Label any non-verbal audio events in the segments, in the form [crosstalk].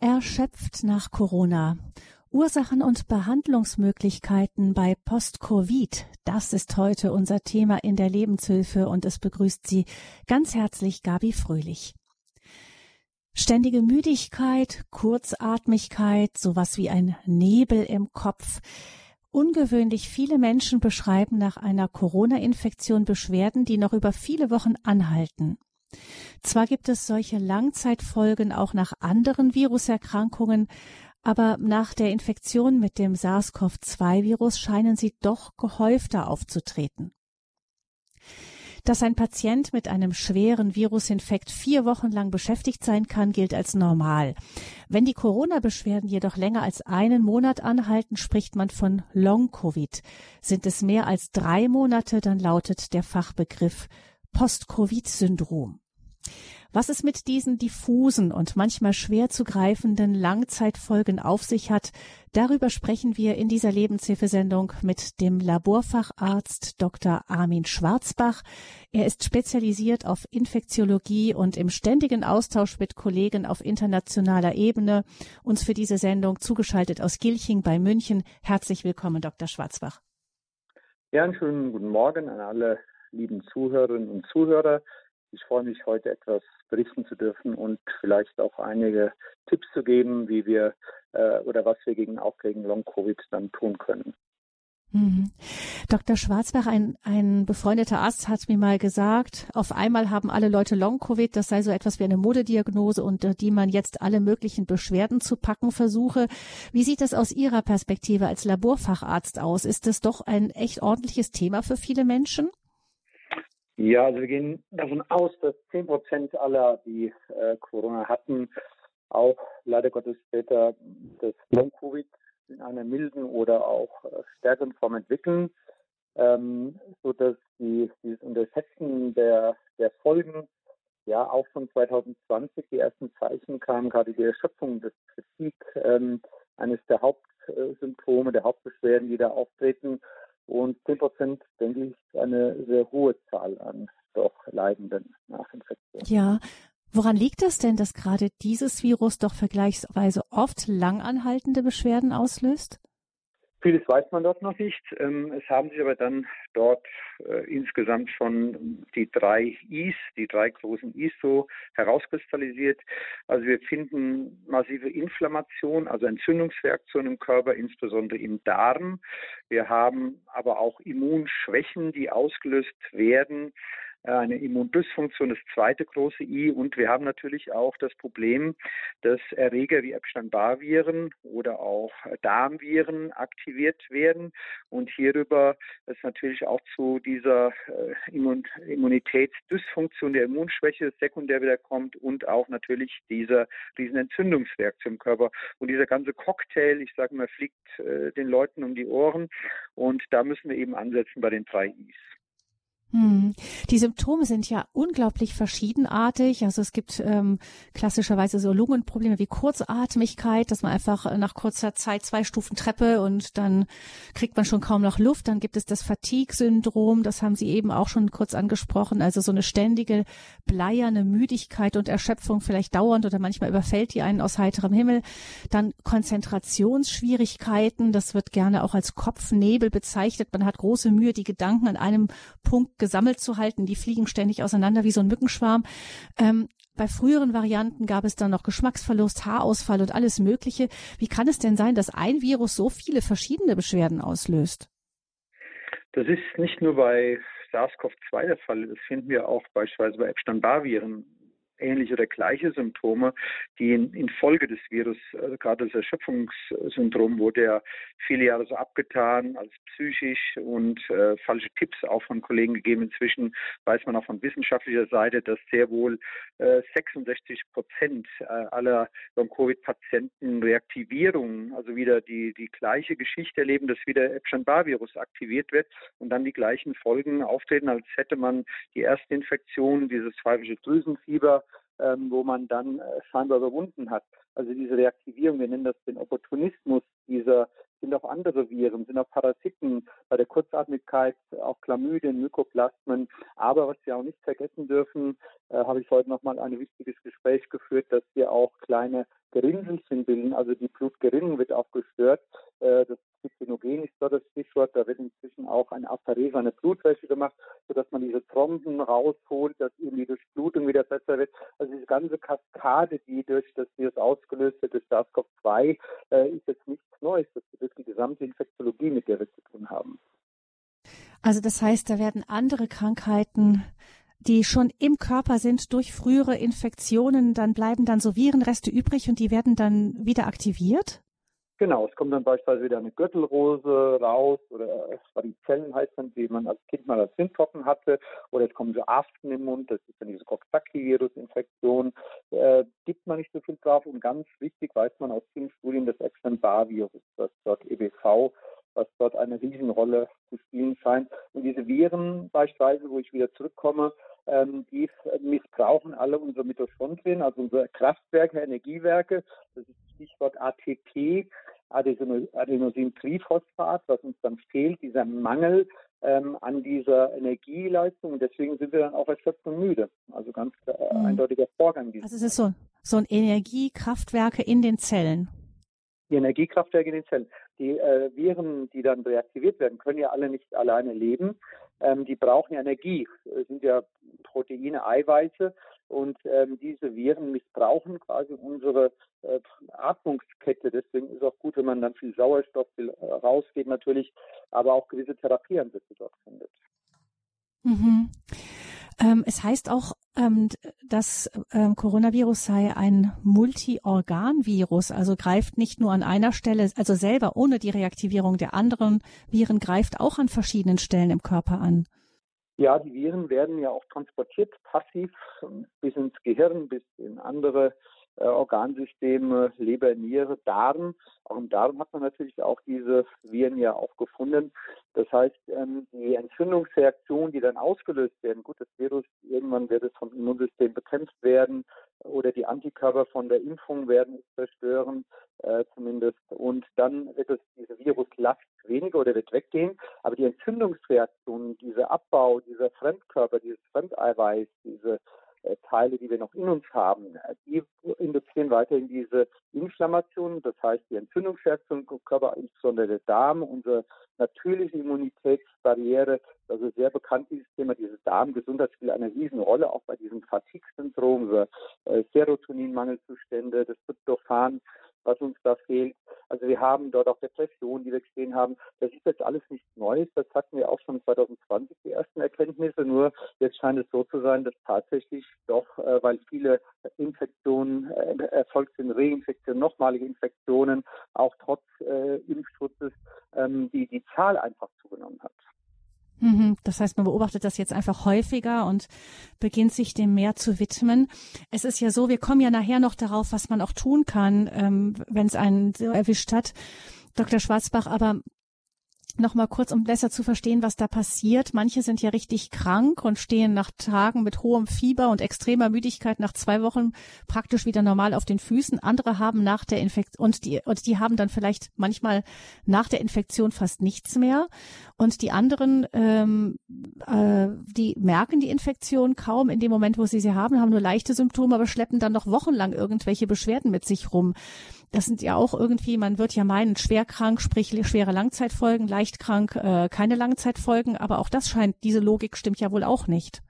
Erschöpft nach Corona. Ursachen und Behandlungsmöglichkeiten bei Post-Covid. Das ist heute unser Thema in der Lebenshilfe und es begrüßt Sie ganz herzlich Gabi Fröhlich. Ständige Müdigkeit, Kurzatmigkeit, sowas wie ein Nebel im Kopf. Ungewöhnlich viele Menschen beschreiben nach einer Corona-Infektion Beschwerden, die noch über viele Wochen anhalten. Zwar gibt es solche Langzeitfolgen auch nach anderen Viruserkrankungen, aber nach der Infektion mit dem SARS-CoV-2-Virus scheinen sie doch gehäufter aufzutreten. Dass ein Patient mit einem schweren Virusinfekt vier Wochen lang beschäftigt sein kann, gilt als normal. Wenn die Corona-Beschwerden jedoch länger als einen Monat anhalten, spricht man von Long-Covid. Sind es mehr als drei Monate, dann lautet der Fachbegriff Post-Covid-Syndrom. Was es mit diesen diffusen und manchmal schwer zu greifenden Langzeitfolgen auf sich hat, darüber sprechen wir in dieser Lebenshilfesendung mit dem Laborfacharzt Dr. Armin Schwarzbach. Er ist spezialisiert auf Infektiologie und im ständigen Austausch mit Kollegen auf internationaler Ebene. Uns für diese Sendung zugeschaltet aus Gilching bei München. Herzlich willkommen, Dr. Schwarzbach. Ja, einen schönen guten Morgen an alle lieben Zuhörerinnen und Zuhörer. Ich freue mich, heute etwas berichten zu dürfen und vielleicht auch einige Tipps zu geben, wie wir äh, oder was wir gegen auch gegen Long-Covid dann tun können. Mhm. Dr. Schwarzbach, ein, ein befreundeter Arzt hat mir mal gesagt, auf einmal haben alle Leute Long-Covid, das sei so etwas wie eine Modediagnose und äh, die man jetzt alle möglichen Beschwerden zu packen versuche. Wie sieht das aus Ihrer Perspektive als Laborfacharzt aus? Ist das doch ein echt ordentliches Thema für viele Menschen? Ja, also wir gehen davon aus, dass 10 Prozent aller, die äh, Corona hatten, auch leider Gottes später das Long-Covid in einer milden oder auch äh, stärkeren Form entwickeln, ähm, so dass die, dieses Unterschätzen der, der Folgen ja auch schon 2020 die ersten Zeichen kamen, gerade die Erschöpfung des Kritik, ähm, eines der Hauptsymptome, der Hauptbeschwerden, die da auftreten. Und 10 Prozent, denke ich, eine sehr hohe Zahl an doch Leidenden nach Infektion. Ja. Woran liegt das denn, dass gerade dieses Virus doch vergleichsweise oft langanhaltende Beschwerden auslöst? Vieles weiß man dort noch nicht. Ähm, es haben sich aber dann dort äh, insgesamt schon die drei Is, die drei großen Is so herauskristallisiert. Also wir finden massive Inflammation, also Entzündungsreaktionen im Körper, insbesondere im Darm. Wir haben aber auch Immunschwächen, die ausgelöst werden eine Immundysfunktion, das zweite große I. Und wir haben natürlich auch das Problem, dass Erreger wie Epstein-Barr-Viren oder auch Darmviren aktiviert werden und hierüber es natürlich auch zu dieser äh, Immun Immunitätsdysfunktion der Immunschwäche sekundär wieder kommt und auch natürlich dieser Riesenentzündungsreaktion im Körper. Und dieser ganze Cocktail, ich sage mal, fliegt äh, den Leuten um die Ohren und da müssen wir eben ansetzen bei den drei Is. Hm. Die Symptome sind ja unglaublich verschiedenartig. Also es gibt ähm, klassischerweise so Lungenprobleme wie Kurzatmigkeit, dass man einfach nach kurzer Zeit zwei Stufen Treppe und dann kriegt man schon kaum noch Luft. Dann gibt es das Fatigue-Syndrom, das haben Sie eben auch schon kurz angesprochen. Also so eine ständige bleierne Müdigkeit und Erschöpfung, vielleicht dauernd oder manchmal überfällt die einen aus heiterem Himmel. Dann Konzentrationsschwierigkeiten, das wird gerne auch als Kopfnebel bezeichnet. Man hat große Mühe, die Gedanken an einem Punkt gesammelt zu halten. Die fliegen ständig auseinander wie so ein Mückenschwarm. Ähm, bei früheren Varianten gab es dann noch Geschmacksverlust, Haarausfall und alles Mögliche. Wie kann es denn sein, dass ein Virus so viele verschiedene Beschwerden auslöst? Das ist nicht nur bei SARS-CoV-2 der Fall. Das finden wir auch beispielsweise bei Epstein-Barr-Viren ähnliche oder gleiche Symptome, die in, in Folge des Virus, also gerade das Erschöpfungssyndrom wurde ja viele Jahre so abgetan als psychisch und äh, falsche Tipps auch von Kollegen gegeben. Inzwischen weiß man auch von wissenschaftlicher Seite, dass sehr wohl äh, 66 Prozent äh, aller Long-Covid-Patienten Reaktivierungen, also wieder die, die gleiche Geschichte erleben, dass wieder Epstein-Barr-Virus aktiviert wird und dann die gleichen Folgen auftreten, als hätte man die erste Infektion, dieses pfeifische Drüsenfieber, ähm, wo man dann äh, scheinbar überwunden hat. Also diese Reaktivierung, wir nennen das den Opportunismus dieser sind auch andere Viren, sind auch Parasiten, bei der Kurzatmigkeit auch Chlamydien, Mykoplasmen. Aber was wir auch nicht vergessen dürfen, äh, habe ich heute nochmal ein wichtiges Gespräch geführt, dass wir auch kleine Gerinnselchen bilden, also die Blutgerinnung wird auch gestört. Äh, das Cytinogen ist dort das Stichwort. Da wird inzwischen auch eine Apherese, eine Blutwäsche gemacht, sodass man diese Thromben rausholt, dass eben die Durchblutung wieder besser wird. Also diese ganze Kaskade, die durch das Virus ausgelöst wird, durch SARS-CoV-2, äh, ist jetzt nichts Neues. Das ist die gesamte Infektiologie, mit der wir zu tun haben. Also das heißt, da werden andere Krankheiten die schon im Körper sind durch frühere Infektionen, dann bleiben dann so Virenreste übrig und die werden dann wieder aktiviert? Genau, es kommt dann beispielsweise wieder eine Gürtelrose raus oder Varizellen heißt dann, die man als Kind mal als Windpocken hatte oder es kommen so Aften im Mund, das ist dann diese Coxsackie-Virus-Infektion. Äh, gibt man nicht so viel drauf und ganz wichtig weiß man aus vielen Studien das Epstein-Barr-Virus, das dort EBV was dort eine Riesenrolle zu spielen scheint. Und diese Viren beispielsweise, wo ich wieder zurückkomme, ähm, die missbrauchen alle unsere Mitochondrien, also unsere Kraftwerke, Energiewerke. Das ist das Stichwort ATP, Adenosintriphosphat, was uns dann fehlt, dieser Mangel ähm, an dieser Energieleistung. Und deswegen sind wir dann auch erschöpft und müde. Also ganz äh, mhm. eindeutiger Vorgang. Also es ist so, so ein Energiekraftwerke in den Zellen die Energiekraftwerke in den Zellen. Die äh, Viren, die dann reaktiviert werden, können ja alle nicht alleine leben. Ähm, die brauchen Energie. Sind ja Proteine, Eiweiße. Und ähm, diese Viren missbrauchen quasi unsere äh, Atmungskette. Deswegen ist auch gut, wenn man dann viel Sauerstoff viel, äh, rausgeht natürlich, aber auch gewisse Therapieansätze dort findet. Mhm. Ähm, es heißt auch, ähm, das ähm, Coronavirus sei ein Multiorganvirus, also greift nicht nur an einer Stelle, also selber ohne die Reaktivierung der anderen Viren greift auch an verschiedenen Stellen im Körper an. Ja, die Viren werden ja auch transportiert, passiv bis ins Gehirn, bis in andere Organsysteme, Leber, Niere, Darm. Auch im Darm hat man natürlich auch diese Viren ja auch gefunden. Das heißt, ähm, die Entzündungsreaktionen, die dann ausgelöst werden, gut, das Virus, irgendwann wird es vom Immunsystem bekämpft werden oder die Antikörper von der Impfung werden es zerstören, äh, zumindest. Und dann wird es diese Viruslast weniger oder wird weggehen. Aber die Entzündungsreaktionen, dieser Abbau, dieser Fremdkörper, dieses Fremdeiweiß, diese äh, Teile, die wir noch in uns haben, äh, die induzieren weiterhin diese Inflammation, das heißt die Entzündungsreaktion im Körper, insbesondere der Darm, unsere natürliche Immunitätsbarriere, also sehr bekannt dieses Thema, diese Darmgesundheit spielt eine Riesenrolle, auch bei diesem Fatigue-Syndrom, äh, Serotoninmangelzustände, das Tryptophan, was uns da fehlt. Also wir haben dort auch Depressionen, die wir gesehen haben. Das ist jetzt alles nichts Neues. Das hatten wir auch schon 2020 die ersten Erkenntnisse. Nur jetzt scheint es so zu sein, dass tatsächlich doch, äh, weil viele Infektionen äh, erfolgt sind, Reinfektionen, nochmalige Infektionen, auch trotz äh, Impfschutzes, ähm, die die Zahl einfach zugenommen hat. Mhm. Das heißt, man beobachtet das jetzt einfach häufiger und beginnt sich dem mehr zu widmen. Es ist ja so, wir kommen ja nachher noch darauf, was man auch tun kann, ähm, wenn es einen so erwischt hat. Dr. Schwarzbach, aber noch mal kurz, um besser zu verstehen, was da passiert. Manche sind ja richtig krank und stehen nach Tagen mit hohem Fieber und extremer Müdigkeit nach zwei Wochen praktisch wieder normal auf den Füßen. Andere haben nach der Infektion und die und die haben dann vielleicht manchmal nach der Infektion fast nichts mehr. Und die anderen, ähm, äh, die merken die Infektion kaum in dem Moment, wo sie sie haben, haben nur leichte Symptome, aber schleppen dann noch wochenlang irgendwelche Beschwerden mit sich rum. Das sind ja auch irgendwie, man wird ja meinen, schwer krank, sprich schwere Langzeitfolgen, leicht krank, äh, keine Langzeitfolgen, aber auch das scheint, diese Logik stimmt ja wohl auch nicht.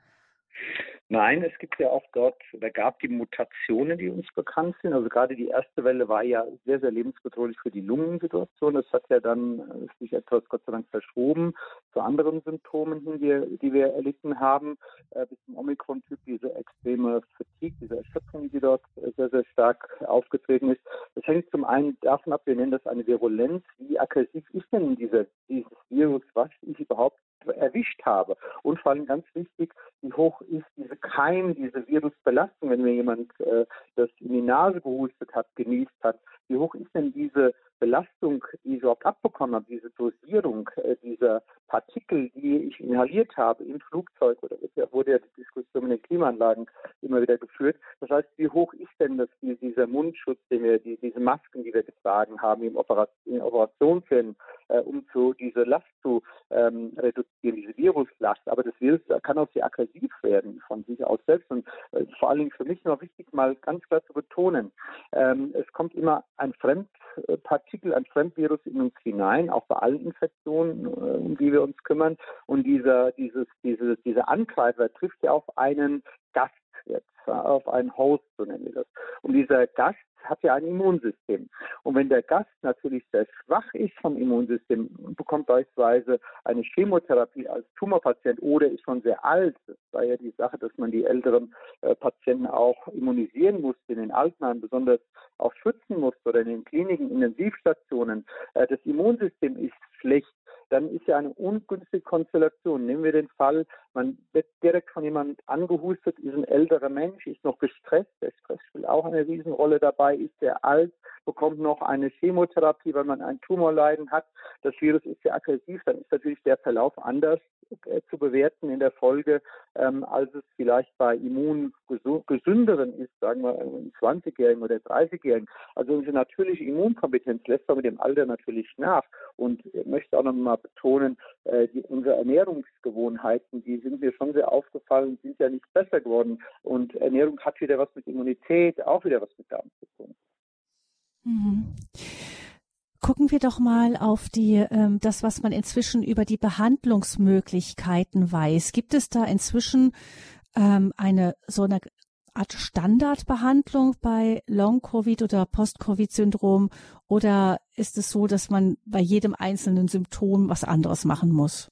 Nein, es gibt ja auch dort, da gab die Mutationen, die uns bekannt sind. Also gerade die erste Welle war ja sehr, sehr lebensbedrohlich für die Lungensituation. Das hat ja dann äh, sich etwas Gott sei Dank verschoben zu anderen Symptomen, die wir, die wir erlitten haben, äh, bis zum Omikron-Typ, diese extreme Fatigue, diese Erschöpfung, die dort sehr, sehr stark aufgetreten ist. Das hängt zum einen davon ab, wir nennen das eine Virulenz. Wie aggressiv ist denn dieser, dieses Virus? Was ist überhaupt erwischt habe. Und vor allem ganz wichtig, wie hoch ist diese Keim, diese Virusbelastung, wenn mir jemand äh, das in die Nase gehustet hat, genießt hat. Wie hoch ist denn diese Belastung, die ich überhaupt abbekommen habe, diese Dosierung äh, dieser Partikel, die ich inhaliert habe im Flugzeug oder es wurde ja die Diskussion mit den Klimaanlagen immer wieder geführt. Das heißt, wie hoch ist denn das, dieser Mundschutz, den wir, die, diese Masken, die wir getragen haben im Operation, in Operationsfällen, äh, um zu diese Last zu ähm, reduzieren, diese Viruslast. Aber das Virus kann auch sehr aggressiv werden von sich aus selbst. Und äh, vor allen Dingen für mich noch wichtig, mal ganz klar zu betonen, ähm, es kommt immer ein Fremdpartikel, ein Fremdvirus in uns hinein, auch bei allen Infektionen, äh, um die wir uns kümmern. Und dieser, dieses, diese, dieser Angreifer trifft ja auf einen Gast jetzt, auf einen Host, so nennen wir das. Und dieser Gast hat ja ein Immunsystem. Und wenn der Gast natürlich sehr schwach ist vom Immunsystem, bekommt beispielsweise eine Chemotherapie als Tumorpatient oder ist schon sehr alt, das war ja die Sache, dass man die älteren äh, Patienten auch immunisieren musste, in den Altenheimen besonders auch schützen musste oder in den Kliniken, Intensivstationen. Äh, das Immunsystem ist schlecht dann ist ja eine ungünstige Konstellation. Nehmen wir den Fall, man wird direkt von jemandem angehustet, ist ein älterer Mensch, ist noch gestresst, der Stress spielt auch eine Riesenrolle dabei, ist sehr alt, bekommt noch eine Chemotherapie, weil man ein Tumorleiden hat. Das Virus ist sehr aggressiv, dann ist natürlich der Verlauf anders äh, zu bewerten in der Folge, ähm, als es vielleicht bei immungesünderen ist, sagen wir 20-Jährigen oder 30-Jährigen. Also unsere natürliche Immunkompetenz lässt aber mit dem Alter natürlich nach. Und ich möchte auch noch mal betonen, äh, die, unsere Ernährungsgewohnheiten, die sind mir schon sehr aufgefallen, sind ja nicht besser geworden. Und Ernährung hat wieder was mit Immunität, auch wieder was mit Darm zu tun. Mhm. Gucken wir doch mal auf die, ähm, das, was man inzwischen über die Behandlungsmöglichkeiten weiß. Gibt es da inzwischen ähm, eine so eine Art Standardbehandlung bei Long-Covid oder Post-Covid-Syndrom oder ist es so, dass man bei jedem einzelnen Symptom was anderes machen muss?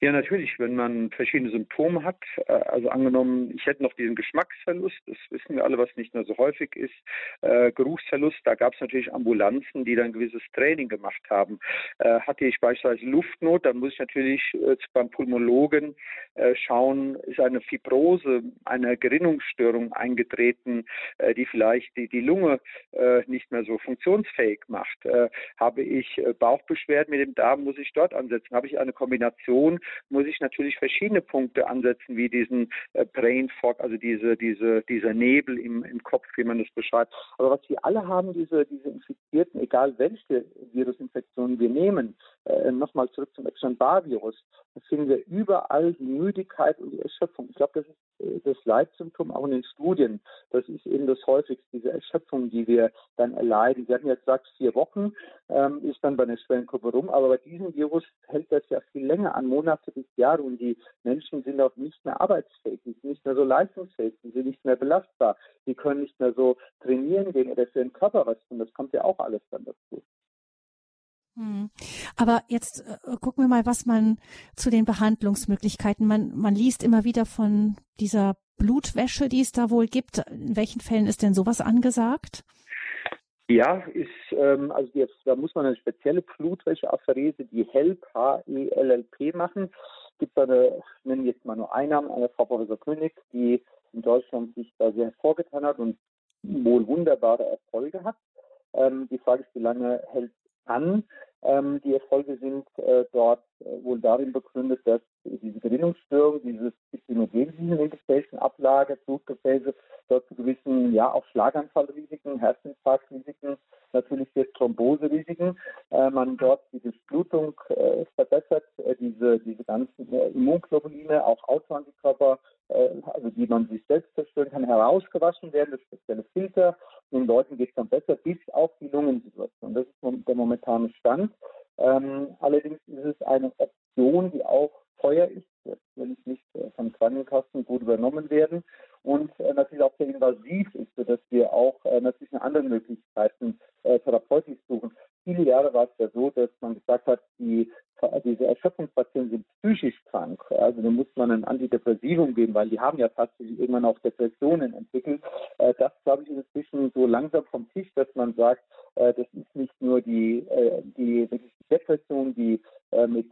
Ja, natürlich, wenn man verschiedene Symptome hat. Äh, also angenommen, ich hätte noch diesen Geschmacksverlust, das wissen wir alle, was nicht mehr so häufig ist. Äh, Geruchsverlust, da gab es natürlich Ambulanzen, die dann gewisses Training gemacht haben. Äh, hatte ich beispielsweise Luftnot, dann muss ich natürlich äh, beim Pulmologen äh, schauen, ist eine Fibrose, eine Gerinnungsstörung eingetreten, äh, die vielleicht die, die Lunge nicht mehr so funktionsfähig macht. habe ich Bauchbeschwerden mit dem Darm, muss ich dort ansetzen. Habe ich eine Kombination tun, muss ich natürlich verschiedene Punkte ansetzen, wie diesen äh, Brain Fog, also diese, diese, dieser Nebel im, im Kopf, wie man das beschreibt. Aber was wir alle haben, diese, diese Infizierten, egal welche Virusinfektionen wir nehmen, äh, nochmal zurück zum Epstein-Barr-Virus, das finden wir überall die Müdigkeit und die Erschöpfung. Ich glaube, das ist äh, das Leitsymptom auch in den Studien. Das ist eben das häufigste, diese Erschöpfung, die wir dann erleiden. Sie hatten ja gesagt, vier Wochen ähm, ist dann bei einer Schwellenkurve rum, aber bei diesem Virus hält das ja viel länger an, Monate bis Jahre und die Menschen sind auch nicht mehr arbeitsfähig, die sind nicht mehr so leistungsfähig, die sind nicht mehr belastbar, die können nicht mehr so trainieren gehen oder für den Körper was tun. Das kommt ja auch alles dann dazu. Hm. Aber jetzt äh, gucken wir mal, was man zu den Behandlungsmöglichkeiten. Man, man liest immer wieder von dieser Blutwäsche, die es da wohl gibt. In welchen Fällen ist denn sowas angesagt? Ja, ist, ähm, also jetzt, da muss man eine spezielle Blutwäscheapherese, die HELP, H-E-L-L-P machen. Gibt eine, ich nenne jetzt mal nur einen Namen, eine Frau Professor König, die in Deutschland sich da sehr hervorgetan hat und wohl wunderbare Erfolge hat. Ähm, die Frage ist, wie lange hält an? Ähm, die Erfolge sind äh, dort äh, wohl darin begründet, dass diese Gerinnungsstörung, dieses Cystinogen in den Gefäßen ablagert, Blutgefäße dort zu gewissen, ja, auch Schlaganfallrisiken, Herzinfarktrisiken, natürlich jetzt Thromboserisiken, äh, man dort die Durchblutung äh, verbessert, äh, diese, diese ganzen äh, Immunglobuline, auch Autoantikörper, äh, also die man sich selbst zerstören kann, herausgewaschen werden, das spezielle Filter. Den Leuten geht es dann besser, bis auf die Lungensituation. Das ist der momentane Stand. Ähm, allerdings ist es eine Option, die auch teuer ist, wenn es nicht äh, von Krankenkassen gut übernommen werden und äh, natürlich auch sehr invasiv ist, sodass wir auch äh, natürlich eine andere Möglichkeiten äh, therapeutisch suchen. Viele Jahre war es ja so, dass man gesagt hat, die, diese Erschöpfungspatienten sind psychisch krank. Also da muss man ein Antidepressivum geben, weil die haben ja tatsächlich irgendwann auch Depressionen entwickelt. Äh, das, glaube ich, ist inzwischen so langsam vom Tisch, dass man sagt, äh, das ist nicht nur die, äh, die, die Depression, die mit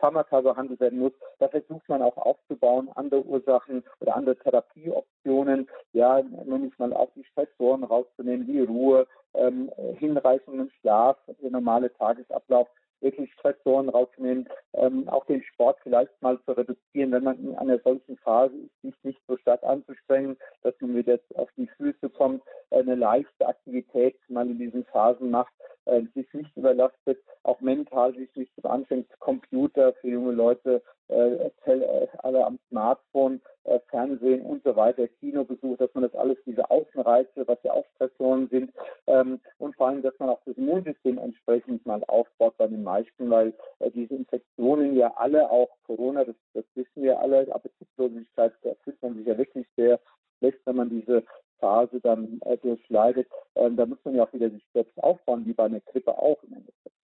Pharmaka behandelt werden muss. Da versucht man auch aufzubauen, andere Ursachen oder andere Therapieoptionen, ja, nämlich mal auch die Stressoren rauszunehmen, wie Ruhe, ähm, hinreichenden Schlaf, der normale Tagesablauf wirklich Stressoren rauszunehmen, ähm, auch den Sport vielleicht mal zu reduzieren, wenn man in einer solchen Phase ist, sich nicht so stark anzustrengen, dass man wieder auf die Füße kommt, eine leichte Aktivität mal in diesen Phasen macht, äh, sich nicht überlastet, auch mental sich nicht anfängt, Computer für junge Leute, äh, äh, alle am Smartphone, äh, Fernsehen und so weiter, Kinobesuch, dass man das alles, diese Außenreize, was ja auch Stressoren sind, ähm, und vor allem, dass man auch das Immunsystem entsprechend mal aufbaut bei den meisten, weil äh, diese Infektionen ja alle, auch Corona, das, das wissen wir alle, Appetitlosigkeit, da fühlt man sich ja wirklich sehr schlecht, wenn man diese Phase dann äh, durchleidet. Ähm, da muss man ja auch wieder sich selbst aufbauen, wie bei einer Grippe auch im Endeffekt.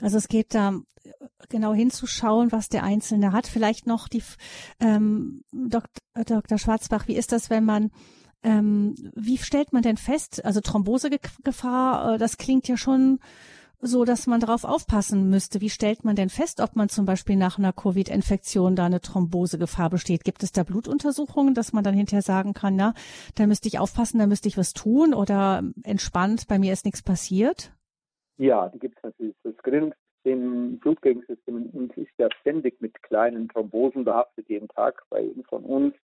Also es geht da genau hinzuschauen, was der Einzelne hat. Vielleicht noch die ähm, Dr. Schwarzbach, wie ist das, wenn man ähm, wie stellt man denn fest, also Thrombosegefahr, äh, das klingt ja schon so, dass man darauf aufpassen müsste. Wie stellt man denn fest, ob man zum Beispiel nach einer Covid-Infektion da eine Thrombosegefahr besteht? Gibt es da Blutuntersuchungen, dass man dann hinterher sagen kann, na, da müsste ich aufpassen, da müsste ich was tun oder entspannt, bei mir ist nichts passiert? Ja, die gibt es natürlich. Das Gerinnungssystem, Blutgegensystem ist ja ständig mit kleinen Thrombosen behaftet, jeden Tag bei jedem von uns.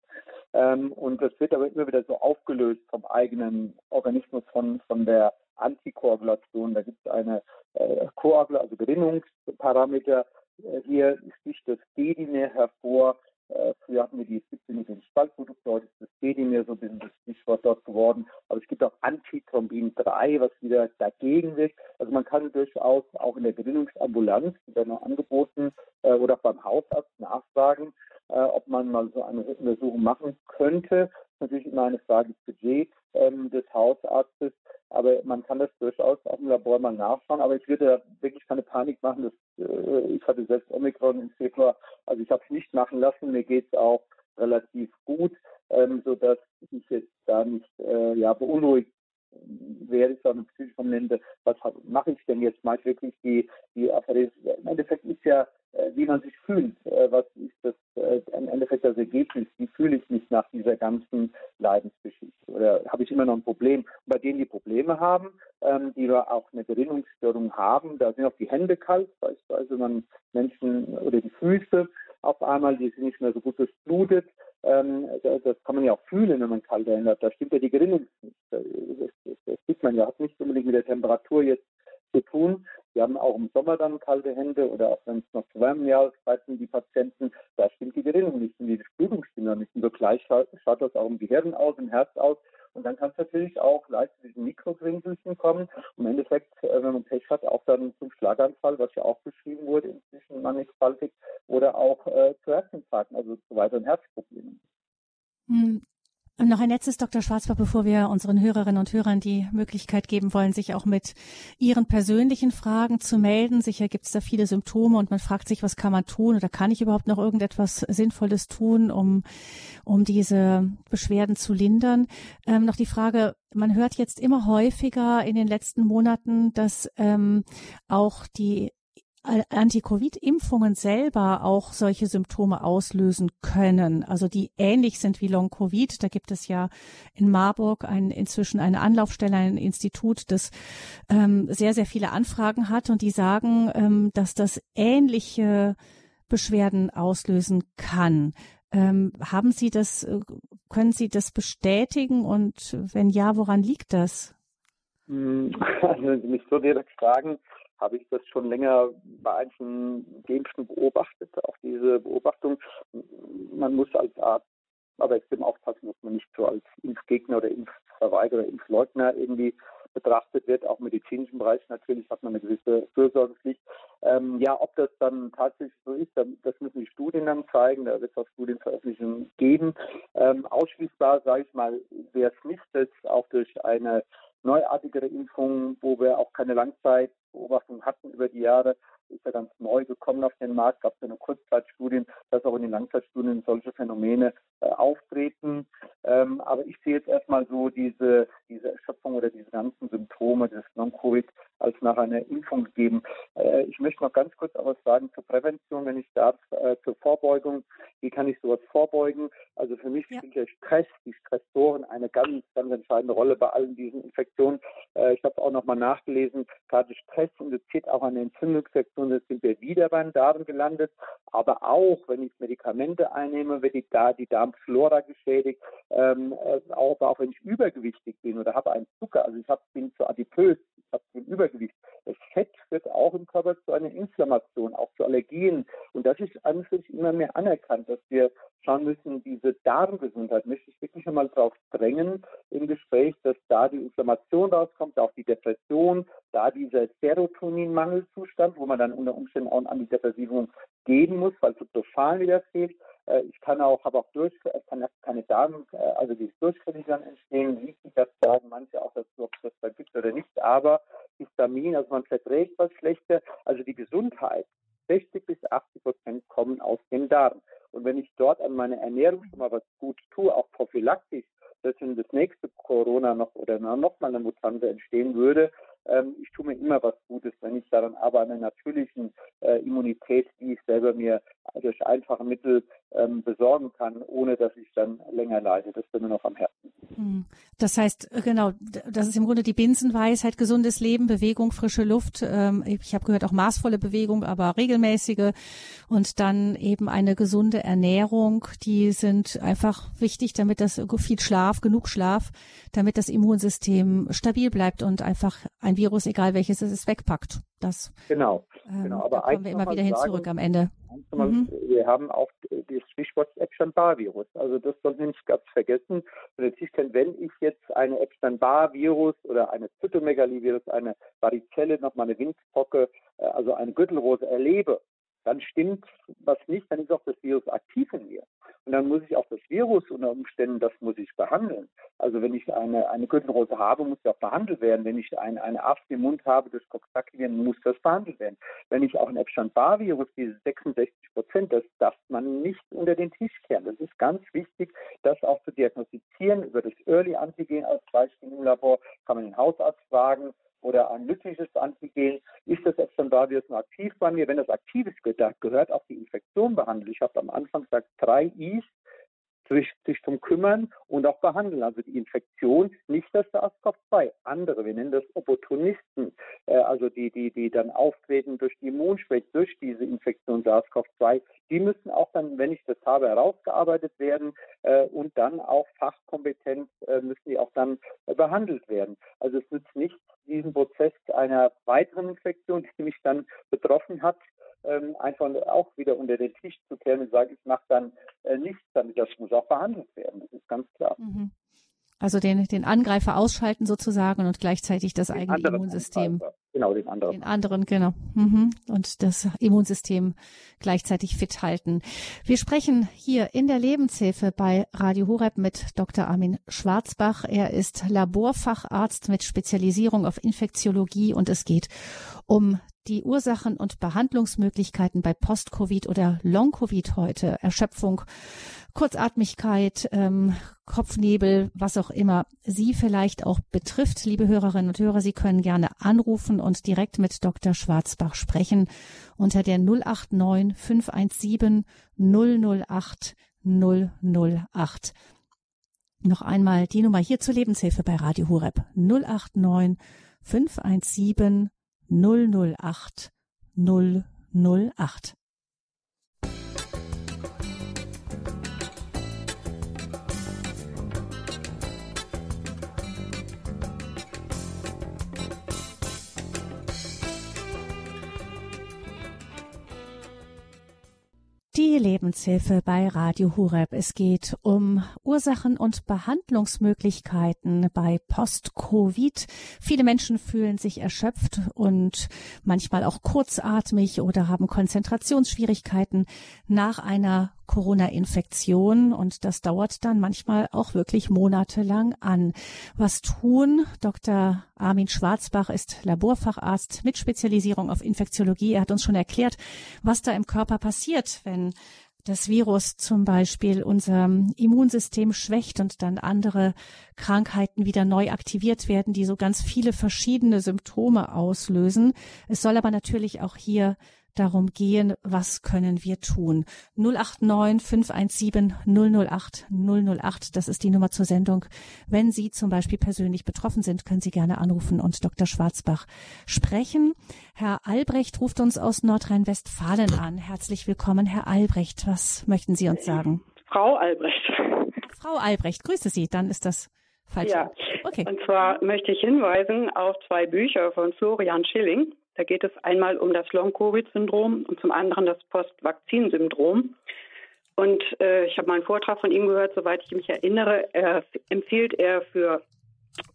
Ähm, und das wird aber immer wieder so aufgelöst vom eigenen Organismus, von, von der Antikoagulation. Da gibt es eine äh, Koagula, also Gerinnungsparameter. Äh, hier sticht das D-Dimer hervor. Äh, früher hatten wir die 17 mit den Spaltprodukten, heute ist das D-Dimer so ein bisschen das Stichwort dort geworden. Aber es gibt auch Antithrombin 3, was wieder dagegen wirkt. Also man kann durchaus auch in der Gerinnungsambulanz, die werden auch angeboten, äh, oder beim Hausarzt nachfragen, äh, ob man mal so eine Untersuchung machen könnte. Natürlich immer eine Frage des Budgets ähm, des Hausarztes. Aber man kann das durchaus auch im Labor mal nachschauen. Aber ich würde wirklich keine Panik machen. Das, äh, ich hatte selbst Omikron im Februar. Also ich habe es nicht machen lassen. Mir geht es auch relativ gut, ähm, sodass ich jetzt da nicht äh, ja, beunruhigt wäre ich dann psychisch Komponente, was mache ich denn jetzt? Mache ich wirklich die, die Aphoris? Im Endeffekt ist ja, äh, wie man sich fühlt. Äh, was ist das äh, im Endeffekt das Ergebnis? Wie fühle ich mich nach dieser ganzen Leidensgeschichte? Oder habe ich immer noch ein Problem? Und bei denen, die Probleme haben, ähm, die auch eine Gerinnungsstörung haben, da sind auch die Hände kalt, beispielsweise man Menschen oder die Füße auf einmal, die sind nicht mehr so gut durchblutet. Ähm, das kann man ja auch fühlen, wenn man kalte Hände hat. Da stimmt ja die Gerinnung nicht. Das, das, das sieht man ja, hat nicht unbedingt mit der Temperatur jetzt zu tun. Wir haben auch im Sommer dann kalte Hände oder auch wenn es noch zu warmen Jahreszeiten die Patienten, da stimmt die Gerinnung nicht die Durchblutung stimmt nicht. Und so gleich schaut, schaut das auch im Gehirn aus, im Herz aus. Und dann kann es natürlich auch leicht zu diesen Mikrogrinselchen kommen. Und Im Endeffekt, äh, wenn man Pech hat, auch dann zum Schlaganfall, was ja auch beschrieben wurde, inzwischen mannigfaltig, oder auch äh, zu Herzinfarkten, also zu weiteren Herzproblemen. Hm. Und noch ein letztes, Dr. Schwarzbach, bevor wir unseren Hörerinnen und Hörern die Möglichkeit geben wollen, sich auch mit ihren persönlichen Fragen zu melden. Sicher gibt es da viele Symptome und man fragt sich, was kann man tun oder kann ich überhaupt noch irgendetwas Sinnvolles tun, um, um diese Beschwerden zu lindern. Ähm, noch die Frage, man hört jetzt immer häufiger in den letzten Monaten, dass ähm, auch die Anti-Covid-Impfungen selber auch solche Symptome auslösen können, also die ähnlich sind wie Long-Covid. Da gibt es ja in Marburg ein, inzwischen eine Anlaufstelle, ein Institut, das ähm, sehr, sehr viele Anfragen hat und die sagen, ähm, dass das ähnliche Beschwerden auslösen kann. Ähm, haben Sie das, äh, können Sie das bestätigen und wenn ja, woran liegt das? Hm, [laughs] also wenn Sie mich so direkt fragen, habe ich das schon länger bei einzelnen Geimpften beobachtet, auch diese Beobachtung. Man muss als Arzt aber extrem aufpassen, dass man nicht so als Impfgegner oder Impfverweigerer oder Impfleugner irgendwie betrachtet wird. Auch im medizinischen Bereich natürlich hat man eine gewisse Fürsorgepflicht. Ähm, ja, ob das dann tatsächlich so ist, das müssen die Studien dann zeigen. Da wird es auch Studienveröffentlichungen geben. Ähm, ausschließbar, sage ich mal, wäre es nicht, dass auch durch eine neuartigere Impfung, wo wir auch keine Langzeitbeobachtung hatten über die Jahre, ist ja ganz neu gekommen auf den Markt, gab es ja nur Kurzzeitstudien, dass auch in den Langzeitstudien solche Phänomene äh, auftreten. Ähm, aber ich sehe jetzt erstmal so diese, diese Erschöpfung oder diese ganzen Symptome des Non-Covid als nach einer Impfung gegeben. Äh, Äh, ich möchte noch ganz kurz was sagen zur Prävention, wenn ich darf, äh, zur Vorbeugung. Wie kann ich sowas vorbeugen? Also für mich ja. spielt der Stress, die Stressoren eine ganz, ganz entscheidende Rolle bei allen diesen Infektionen. Äh, ich habe auch nochmal nachgelesen, gerade Stress induziert auch eine Entzündungsreaktion. Jetzt sind wir wieder beim Darm gelandet. Aber auch, wenn ich Medikamente einnehme, wird die, die Darmflora geschädigt. Ähm, auch, auch wenn ich übergewichtig bin oder habe einen Zucker, also ich bin zu adipös, ich habe Übergewicht. Das Fett wird auch im Körper zu einer Inflammation, auch zu Allergien. Und das ist an sich immer mehr anerkannt, dass wir schauen müssen, diese Darmgesundheit, möchte ich wirklich nochmal darauf drängen im Gespräch, dass da die Inflammation rauskommt, auch die Depression, da dieser Serotoninmangelzustand, wo man dann unter Umständen auch ein Antidepressivum geben muss, weil Tryptophan wieder fehlt. Äh, ich kann auch, habe auch durch, kann keine Darm, äh, also die Durchfälle dann entstehen, wie sich das sagen manche auch dazu, es das da gibt oder nicht. Aber Histamin, also man verträgt was schlechter. Also die Gesundheit, 60 bis 80 Prozent kommen aus dem Darm. Und wenn ich dort an meiner Ernährung schon mal was gut tue, auch prophylaktisch, dass wenn das nächste Corona noch oder noch mal eine Mutante entstehen würde, ähm, ich tue mir immer was Gutes, wenn ich daran aber an einer natürlichen äh, Immunität, die ich selber mir durch einfache Mittel ähm, besorgen kann, ohne dass ich dann länger leide. Das ist mir noch am Herzen. Hm. Das heißt, äh, genau, das ist im Grunde die Binsenweisheit, gesundes Leben, Bewegung, frische Luft. Ähm, ich habe gehört, auch maßvolle Bewegung, aber regelmäßige und dann eben eine gesunde Ernährung. Die sind einfach wichtig, damit das viel Schlaf, genug Schlaf, damit das Immunsystem stabil bleibt und einfach ein Virus, egal welches es ist, wegpackt. Das, genau, ähm, genau. Aber da kommen wir immer wieder hin sagen, zurück am Ende. Mhm. Wir haben auch das Stichwort Epstein-Barr-Virus. Also das sollten wir nicht ganz vergessen. wenn ich jetzt eine Epstein-Barr-Virus oder eine Zytomegalie-Virus, eine Varicelle, nochmal eine Windpocke, äh, also eine Gürtelrose erlebe, dann stimmt was nicht, dann ist auch das Virus aktiv in mir. Und dann muss ich auch das Virus unter Umständen, das muss ich behandeln. Also wenn ich eine, eine Gürtelrose habe, muss auch behandelt werden. Wenn ich eine, eine Aft im Mund habe durch Coxsackie-Viren, muss das behandelt werden. Wenn ich auch ein Epstein-Barr-Virus, diese 66 Prozent, das darf man nicht unter den Tisch kehren. Das ist ganz wichtig, das auch zu diagnostizieren. Über das Early Antigen als Beispiel im Labor kann man den Hausarzt fragen oder ein nützliches Antigen, ist das Epstein-Barr-Virus aktiv bei mir? Wenn das aktiv ist, gehört auch die Infektion behandelt. Ich habe am Anfang gesagt, drei Is, sich, sich drum kümmern und auch behandeln. Also die Infektion, nicht das SARS-CoV-2, andere, wir nennen das Opportunisten, äh, also die, die, die dann auftreten durch die Immunschwäche, durch diese Infektion SARS-CoV-2, die müssen auch dann, wenn ich das habe, herausgearbeitet werden äh, und dann auch fachkompetent äh, müssen die auch dann behandelt werden. Also es nützt nicht diesen Prozess einer weiteren Infektion, die mich dann betroffen hat, ähm, einfach auch wieder unter den Tisch zu kehren und sagen, ich mache dann äh, nichts damit. Das muss auch behandelt werden, das ist ganz klar. Mhm. Also den, den Angreifer ausschalten sozusagen und gleichzeitig das den eigene Immunsystem. Angreifer. Genau, den anderen. Den anderen, genau. Mhm. Und das Immunsystem gleichzeitig fit halten. Wir sprechen hier in der Lebenshilfe bei Radio Horeb mit Dr. Armin Schwarzbach. Er ist Laborfacharzt mit Spezialisierung auf Infektiologie und es geht um die Ursachen und Behandlungsmöglichkeiten bei Post-Covid oder Long-Covid heute, Erschöpfung, Kurzatmigkeit, ähm, Kopfnebel, was auch immer Sie vielleicht auch betrifft. Liebe Hörerinnen und Hörer, Sie können gerne anrufen und direkt mit Dr. Schwarzbach sprechen unter der 089 517 008 008. Noch einmal die Nummer hier zur Lebenshilfe bei Radio Horeb 089 517 008 008. Die Lebenshilfe bei Radio Hureb. Es geht um Ursachen und Behandlungsmöglichkeiten bei Post-Covid. Viele Menschen fühlen sich erschöpft und manchmal auch kurzatmig oder haben Konzentrationsschwierigkeiten nach einer Corona-Infektion und das dauert dann manchmal auch wirklich monatelang an. Was tun? Dr. Armin Schwarzbach ist Laborfacharzt mit Spezialisierung auf Infektiologie. Er hat uns schon erklärt, was da im Körper passiert, wenn das Virus zum Beispiel unser Immunsystem schwächt und dann andere Krankheiten wieder neu aktiviert werden, die so ganz viele verschiedene Symptome auslösen. Es soll aber natürlich auch hier darum gehen, was können wir tun. 089 517 008 008, das ist die Nummer zur Sendung. Wenn Sie zum Beispiel persönlich betroffen sind, können Sie gerne anrufen und Dr. Schwarzbach sprechen. Herr Albrecht ruft uns aus Nordrhein-Westfalen an. Herzlich willkommen, Herr Albrecht. Was möchten Sie uns sagen? Frau Albrecht. Frau Albrecht, grüße Sie. Dann ist das falsch. Ja, okay. Und zwar möchte ich hinweisen auf zwei Bücher von Florian Schilling. Da geht es einmal um das Long-Covid-Syndrom und zum anderen das Post-Vakzin-Syndrom. Und äh, ich habe mal einen Vortrag von ihm gehört, soweit ich mich erinnere. Er empfiehlt er für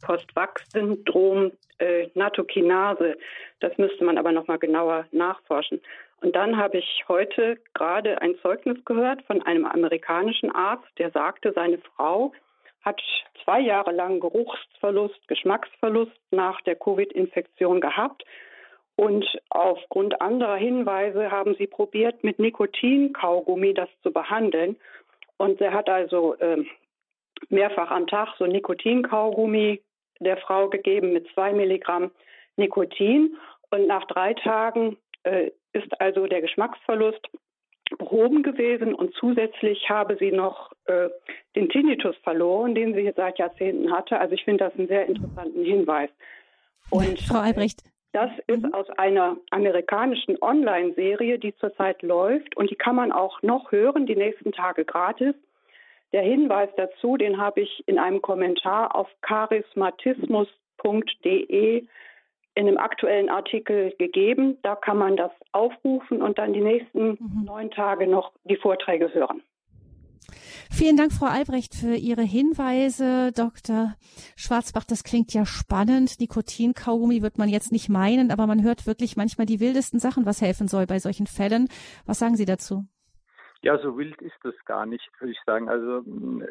Post-Vax-Syndrom äh, Natokinase. Das müsste man aber noch mal genauer nachforschen. Und dann habe ich heute gerade ein Zeugnis gehört von einem amerikanischen Arzt, der sagte, seine Frau hat zwei Jahre lang Geruchsverlust, Geschmacksverlust nach der Covid-Infektion gehabt und aufgrund anderer Hinweise haben sie probiert, mit Nikotinkaugummi das zu behandeln. Und er hat also äh, mehrfach am Tag so Nikotinkaugummi der Frau gegeben mit zwei Milligramm Nikotin. Und nach drei Tagen äh, ist also der Geschmacksverlust behoben gewesen und zusätzlich habe sie noch äh, den Tinnitus verloren, den sie seit Jahrzehnten hatte. Also ich finde das einen sehr interessanten Hinweis. Und Frau Albrecht, das ist mhm. aus einer amerikanischen Online-Serie, die zurzeit läuft und die kann man auch noch hören, die nächsten Tage gratis. Der Hinweis dazu, den habe ich in einem Kommentar auf charismatismus.de in einem aktuellen Artikel gegeben. Da kann man das aufrufen und dann die nächsten mhm. neun Tage noch die Vorträge hören. Vielen Dank, Frau Albrecht, für Ihre Hinweise. Dr. Schwarzbach, das klingt ja spannend. Nikotinkaugummi wird man jetzt nicht meinen, aber man hört wirklich manchmal die wildesten Sachen, was helfen soll bei solchen Fällen. Was sagen Sie dazu? Ja, so wild ist das gar nicht, würde ich sagen. Also [laughs]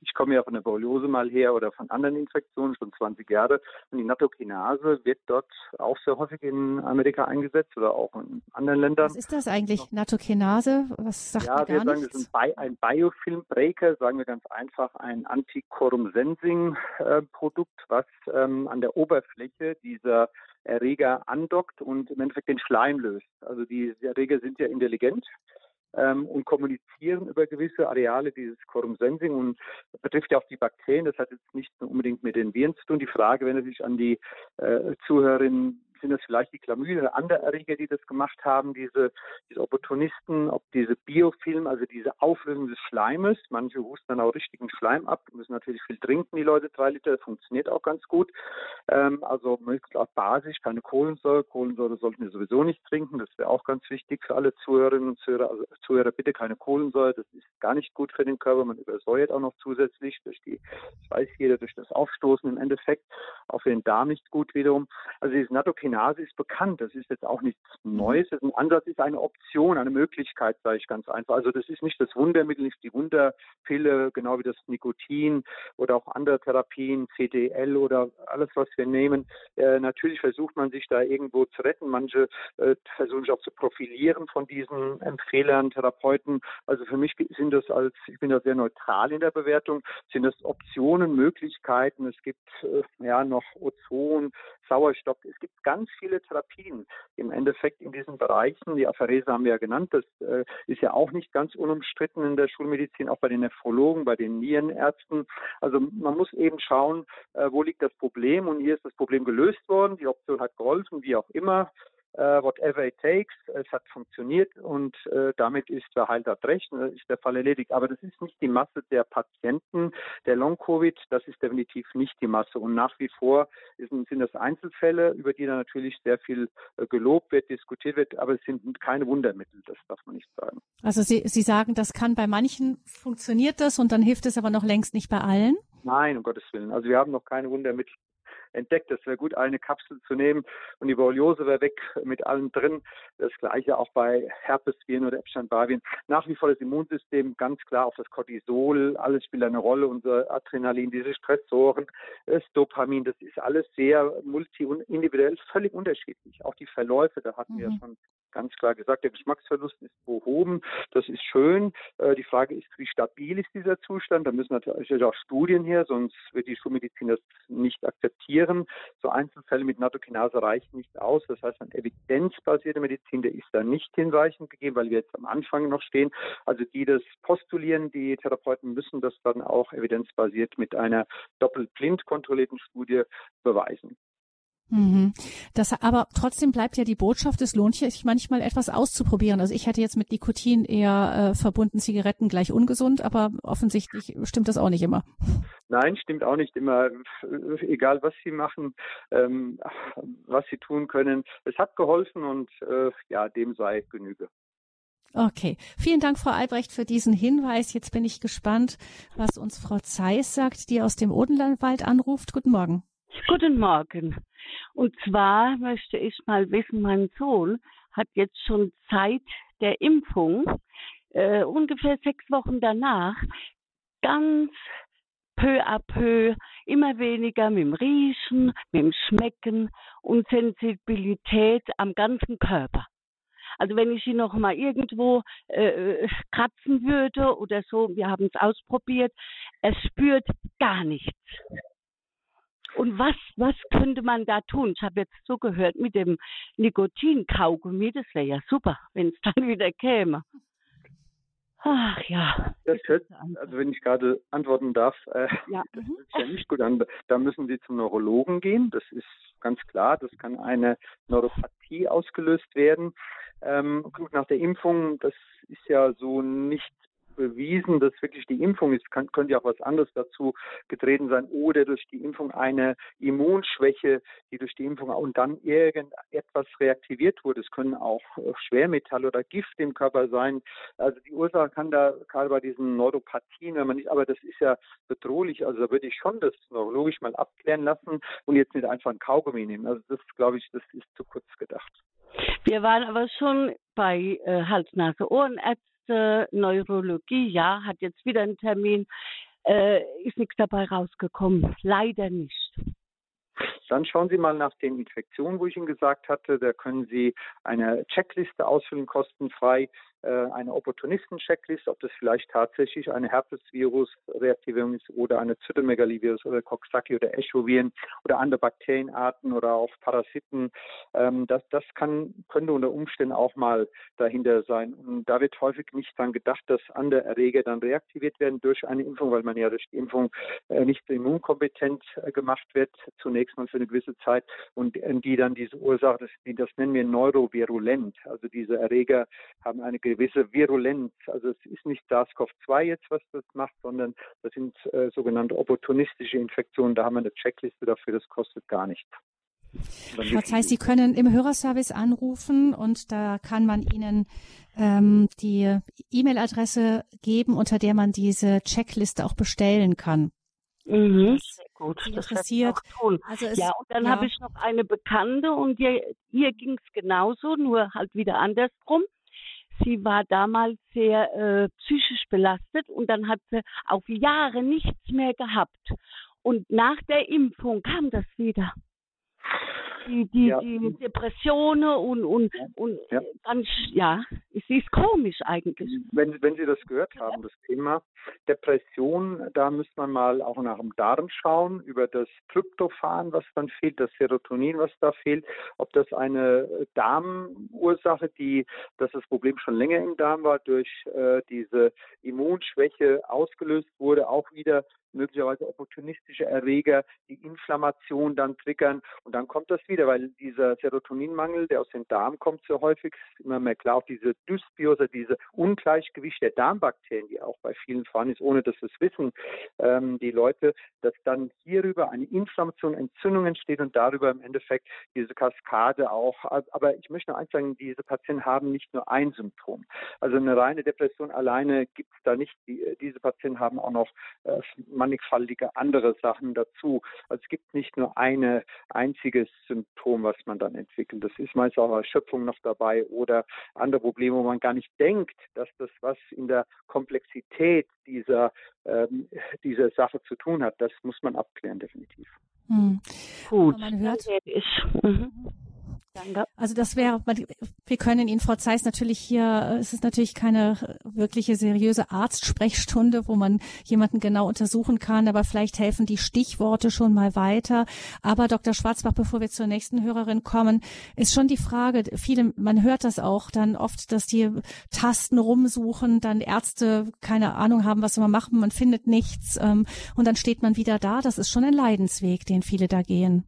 ich komme ja von der Borreliose mal her oder von anderen Infektionen, schon 20 Jahre. Und die Natokinase wird dort auch sehr häufig in Amerika eingesetzt oder auch in anderen Ländern. Was ist das eigentlich, Natokinase? Was sagt Ja, wir sagen, nichts? das ist ein, ein Biofilmbreaker, sagen wir ganz einfach, ein Anticorum-Sensing-Produkt, was ähm, an der Oberfläche dieser Erreger andockt und im Endeffekt den Schleim löst. Also die Erreger sind ja intelligent ähm, und kommunizieren über gewisse Areale dieses Quorum Sensing und betrifft ja auch die Bakterien. Das hat jetzt nicht unbedingt mit den Viren zu tun. Die Frage, wenn er sich an die äh, Zuhörerinnen sind das vielleicht die Chlamydien oder andere Erreger, die das gemacht haben, diese, diese Opportunisten, ob diese Biofilm, also diese Auflösung des Schleimes. Manche husten dann auch richtigen Schleim ab, müssen natürlich viel trinken, die Leute, drei Liter, funktioniert auch ganz gut. Ähm, also möglichst auch basisch, keine Kohlensäure. Kohlensäure sollten wir sowieso nicht trinken, das wäre auch ganz wichtig für alle Zuhörerinnen und Zuhörer. Also Zuhörer, bitte keine Kohlensäure, das ist gar nicht gut für den Körper. Man übersäuert auch noch zusätzlich durch die, das weiß jeder, durch das Aufstoßen im Endeffekt, auch für den Darm nicht gut wiederum. Also dieses Natokin Kinase ist bekannt. Das ist jetzt auch nichts mhm. Neues. Ein Ansatz ist eine Option, eine Möglichkeit, sage ich ganz einfach. Also das ist nicht das Wundermittel, nicht die Wunderpille, genau wie das Nikotin oder auch andere Therapien, CDL oder alles, was wir nehmen. Äh, natürlich versucht man sich da irgendwo zu retten. Manche äh, versuchen sich auch zu profilieren von diesen Empfehlern, Therapeuten. Also für mich sind das als, ich bin da sehr neutral in der Bewertung, sind das Optionen, Möglichkeiten. Es gibt äh, ja noch Ozon, Sauerstoff. Es gibt ganz viele Therapien im Endeffekt in diesen Bereichen. Die Apherese haben wir ja genannt. Das äh, ist ja auch nicht ganz unumstritten in der Schulmedizin, auch bei den Nephrologen, bei den Nierenärzten. Also man muss eben schauen, äh, wo liegt das Problem. Und hier ist das Problem gelöst worden. Die Option hat geholfen, wie auch immer whatever it takes. Es hat funktioniert und uh, damit ist der Heil hat recht, ist der Fall erledigt. Aber das ist nicht die Masse der Patienten der Long-Covid, das ist definitiv nicht die Masse. Und nach wie vor sind das Einzelfälle, über die dann natürlich sehr viel uh, gelobt wird, diskutiert wird, aber es sind keine Wundermittel, das darf man nicht sagen. Also Sie, Sie sagen, das kann bei manchen funktioniert das und dann hilft es aber noch längst nicht bei allen? Nein, um Gottes Willen. Also wir haben noch keine Wundermittel entdeckt. Es wäre gut, eine Kapsel zu nehmen und die Borreliose wäre weg mit allem drin. Das gleiche auch bei Herpesviren oder Epstein-Barr-Viren. Nach wie vor das Immunsystem ganz klar auf das Cortisol, alles spielt eine Rolle, unser Adrenalin, diese Stressoren, das Dopamin, das ist alles sehr multi- und individuell völlig unterschiedlich. Auch die Verläufe, da hatten mhm. wir schon ganz klar gesagt, der Geschmacksverlust ist behoben. Das ist schön. Äh, die Frage ist, wie stabil ist dieser Zustand? Da müssen natürlich auch Studien her, sonst wird die Schulmedizin das nicht akzeptieren. So Einzelfälle mit Nattokinase reichen nicht aus. Das heißt, eine evidenzbasierte Medizin, der ist da nicht hinreichend gegeben, weil wir jetzt am Anfang noch stehen. Also die das postulieren, die Therapeuten müssen das dann auch evidenzbasiert mit einer doppelt blind kontrollierten Studie beweisen. Mhm. Das, aber trotzdem bleibt ja die Botschaft, es lohnt sich manchmal etwas auszuprobieren. Also ich hätte jetzt mit Nikotin eher äh, verbunden Zigaretten gleich ungesund, aber offensichtlich stimmt das auch nicht immer. Nein, stimmt auch nicht immer. Egal was Sie machen, ähm, was Sie tun können, es hat geholfen und äh, ja, dem sei Genüge. Okay, vielen Dank, Frau Albrecht, für diesen Hinweis. Jetzt bin ich gespannt, was uns Frau Zeiss sagt, die aus dem Odenwald anruft. Guten Morgen. Guten Morgen. Und zwar möchte ich mal wissen, mein Sohn hat jetzt schon seit der Impfung, äh, ungefähr sechs Wochen danach, ganz peu à peu immer weniger mit dem Riechen, mit dem Schmecken und Sensibilität am ganzen Körper. Also wenn ich ihn noch mal irgendwo äh, kratzen würde oder so, wir haben es ausprobiert, er spürt gar nichts. Und was, was könnte man da tun? Ich habe jetzt zugehört mit dem Nikotin-Kaugummi, das wäre ja super, wenn es [laughs] dann wieder käme. Ach ja. Das hört, also wenn ich gerade antworten darf, äh, ja. [laughs] das hört sich ja nicht gut an. Da müssen Sie zum Neurologen gehen. Das ist ganz klar. Das kann eine Neuropathie ausgelöst werden. Ähm, nach der Impfung, das ist ja so nicht bewiesen, dass wirklich die Impfung ist, kann, könnte ja auch was anderes dazu getreten sein oder durch die Impfung eine Immunschwäche, die durch die Impfung und dann irgendetwas reaktiviert wurde. Es können auch äh, Schwermetalle oder Gift im Körper sein. Also die Ursache kann da gerade bei diesen Neuropathien, wenn man nicht, aber das ist ja bedrohlich. Also da würde ich schon das neurologisch mal abklären lassen und jetzt nicht einfach ein Kaugummi nehmen. Also das glaube ich, das ist zu kurz gedacht. Wir waren aber schon bei äh, Hals-Nase-Ohrenärzten Ärzte, Neurologie, ja, hat jetzt wieder einen Termin. Äh, ist nichts dabei rausgekommen. Leider nicht. Dann schauen Sie mal nach den Infektionen, wo ich Ihnen gesagt hatte. Da können Sie eine Checkliste ausfüllen, kostenfrei. Äh, eine Opportunisten-Checklist, ob das vielleicht tatsächlich eine Herpesvirus-Reaktivierung ist oder eine Zytomegalivirus oder Coxsackie oder Echoviren oder andere Bakterienarten oder auch Parasiten. Ähm, das, das kann, könnte unter Umständen auch mal dahinter sein. Und da wird häufig nicht daran gedacht, dass andere Erreger dann reaktiviert werden durch eine Impfung, weil man ja durch die Impfung äh, nicht immunkompetent äh, gemacht wird, zunächst mal für eine gewisse Zeit und die dann diese Ursache, das, das nennen wir neurovirulent. Also diese Erreger haben eine gewisse Virulenz. Also es ist nicht SARS-CoV-2 jetzt, was das macht, sondern das sind äh, sogenannte opportunistische Infektionen. Da haben wir eine Checkliste dafür, das kostet gar nichts. Das heißt, Sie können im Hörerservice anrufen und da kann man Ihnen ähm, die E-Mail-Adresse geben, unter der man diese Checkliste auch bestellen kann. Mhm. Sehr gut, das interessiert. Also es, ja, und dann ja. habe ich noch eine Bekannte und ihr, ihr ging es genauso, nur halt wieder andersrum sie war damals sehr äh, psychisch belastet und dann hat sie auf Jahre nichts mehr gehabt. Und nach der Impfung kam das wieder die, die, ja. die Depressionen und, und, und ja. ganz, ja, es ist komisch eigentlich. Wenn, wenn Sie das gehört haben, das Thema Depression, da müsste man mal auch nach dem Darm schauen, über das Tryptophan, was dann fehlt, das Serotonin, was da fehlt, ob das eine Darmursache, die, dass das Problem schon länger im Darm war, durch äh, diese Immunschwäche ausgelöst wurde, auch wieder möglicherweise opportunistische Erreger, die Inflammation dann triggern und dann kommt das wieder, weil dieser Serotoninmangel, der aus dem Darm kommt, so häufig ist immer mehr klar, auch diese Dysbiose, diese Ungleichgewicht der Darmbakterien, die auch bei vielen vorhanden ist, ohne dass es wissen ähm, die Leute, dass dann hierüber eine Inflammation, Entzündung entsteht und darüber im Endeffekt diese Kaskade auch. Aber ich möchte noch eins sagen, diese Patienten haben nicht nur ein Symptom. Also eine reine Depression alleine gibt es da nicht. Die, diese Patienten haben auch noch äh, mannigfaltige andere Sachen dazu. Also es gibt nicht nur ein einziges Symptom, was man dann entwickelt. Das ist meist auch Erschöpfung noch dabei oder andere Probleme, wo man gar nicht denkt, dass das was in der Komplexität dieser, ähm, dieser Sache zu tun hat. Das muss man abklären, definitiv. Hm. Gut. Man hört, mhm. Danke. Also das wäre, wir können Ihnen, Frau Zeiss, natürlich hier, es ist natürlich keine wirkliche seriöse Arztsprechstunde, wo man jemanden genau untersuchen kann, aber vielleicht helfen die Stichworte schon mal weiter. Aber Dr. Schwarzbach, bevor wir zur nächsten Hörerin kommen, ist schon die Frage, viele, man hört das auch dann oft, dass die Tasten rumsuchen, dann Ärzte keine Ahnung haben, was sie mal machen, man findet nichts ähm, und dann steht man wieder da. Das ist schon ein Leidensweg, den viele da gehen.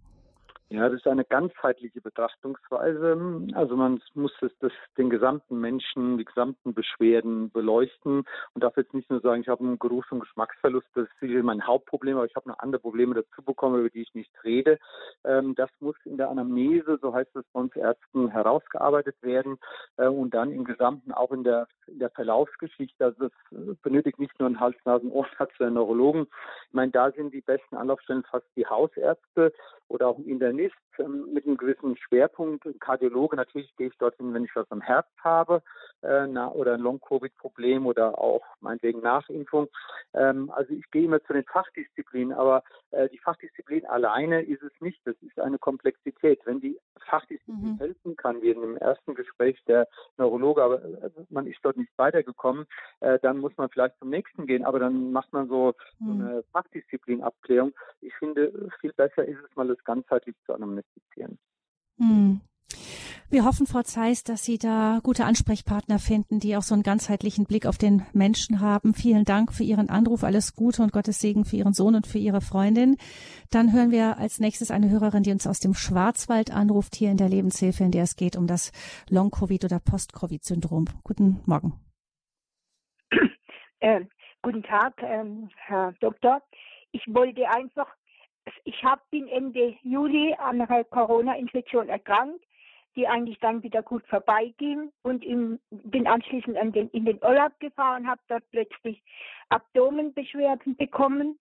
Ja, das ist eine ganzheitliche Betrachtungsweise. Also man muss das, das, den gesamten Menschen, die gesamten Beschwerden beleuchten und darf jetzt nicht nur sagen, ich habe einen Geruchs- und Geschmacksverlust, das ist sicher mein Hauptproblem, aber ich habe noch andere Probleme dazu bekommen, über die ich nicht rede. Ähm, das muss in der Anamnese, so heißt es bei uns Ärzten, herausgearbeitet werden äh, und dann im Gesamten auch in der, in der Verlaufsgeschichte. Also das benötigt nicht nur einen Hals-Nasen-Ohrarzt oder einen Neurologen. Ich meine, da sind die besten Anlaufstellen fast die Hausärzte oder auch ein Internist mit einem gewissen Schwerpunkt, Kardiologe. Natürlich gehe ich dorthin, wenn ich was am Herz habe äh, na, oder ein Long-Covid-Problem oder auch meinetwegen Nachimpfung. Ähm, also ich gehe immer zu den Fachdisziplinen, aber äh, die Fachdisziplin alleine ist es nicht. Das ist eine Komplexität. Wenn die Fachdisziplin mhm. helfen kann, wie in dem ersten Gespräch der Neurologe, aber äh, man ist dort nicht weitergekommen, äh, dann muss man vielleicht zum nächsten gehen, aber dann macht man so, mhm. so eine Fachdisziplin-Abklärung. Ich finde, viel besser ist es mal, das ganzheitlich zu anonymisieren. Mhm. Wir hoffen, Frau Zeiss, dass Sie da gute Ansprechpartner finden, die auch so einen ganzheitlichen Blick auf den Menschen haben. Vielen Dank für Ihren Anruf. Alles Gute und Gottes Segen für Ihren Sohn und für Ihre Freundin. Dann hören wir als nächstes eine Hörerin, die uns aus dem Schwarzwald anruft, hier in der Lebenshilfe, in der es geht um das Long-Covid oder Post-Covid-Syndrom. Guten Morgen. Äh, guten Tag, äh, Herr Doktor. Ich wollte einfach ich hab, bin Ende Juli an einer Corona-Infektion erkrankt die eigentlich dann wieder gut vorbeiging und im, bin anschließend an den, in den Urlaub gefahren, habe dort plötzlich Abdomenbeschwerden bekommen,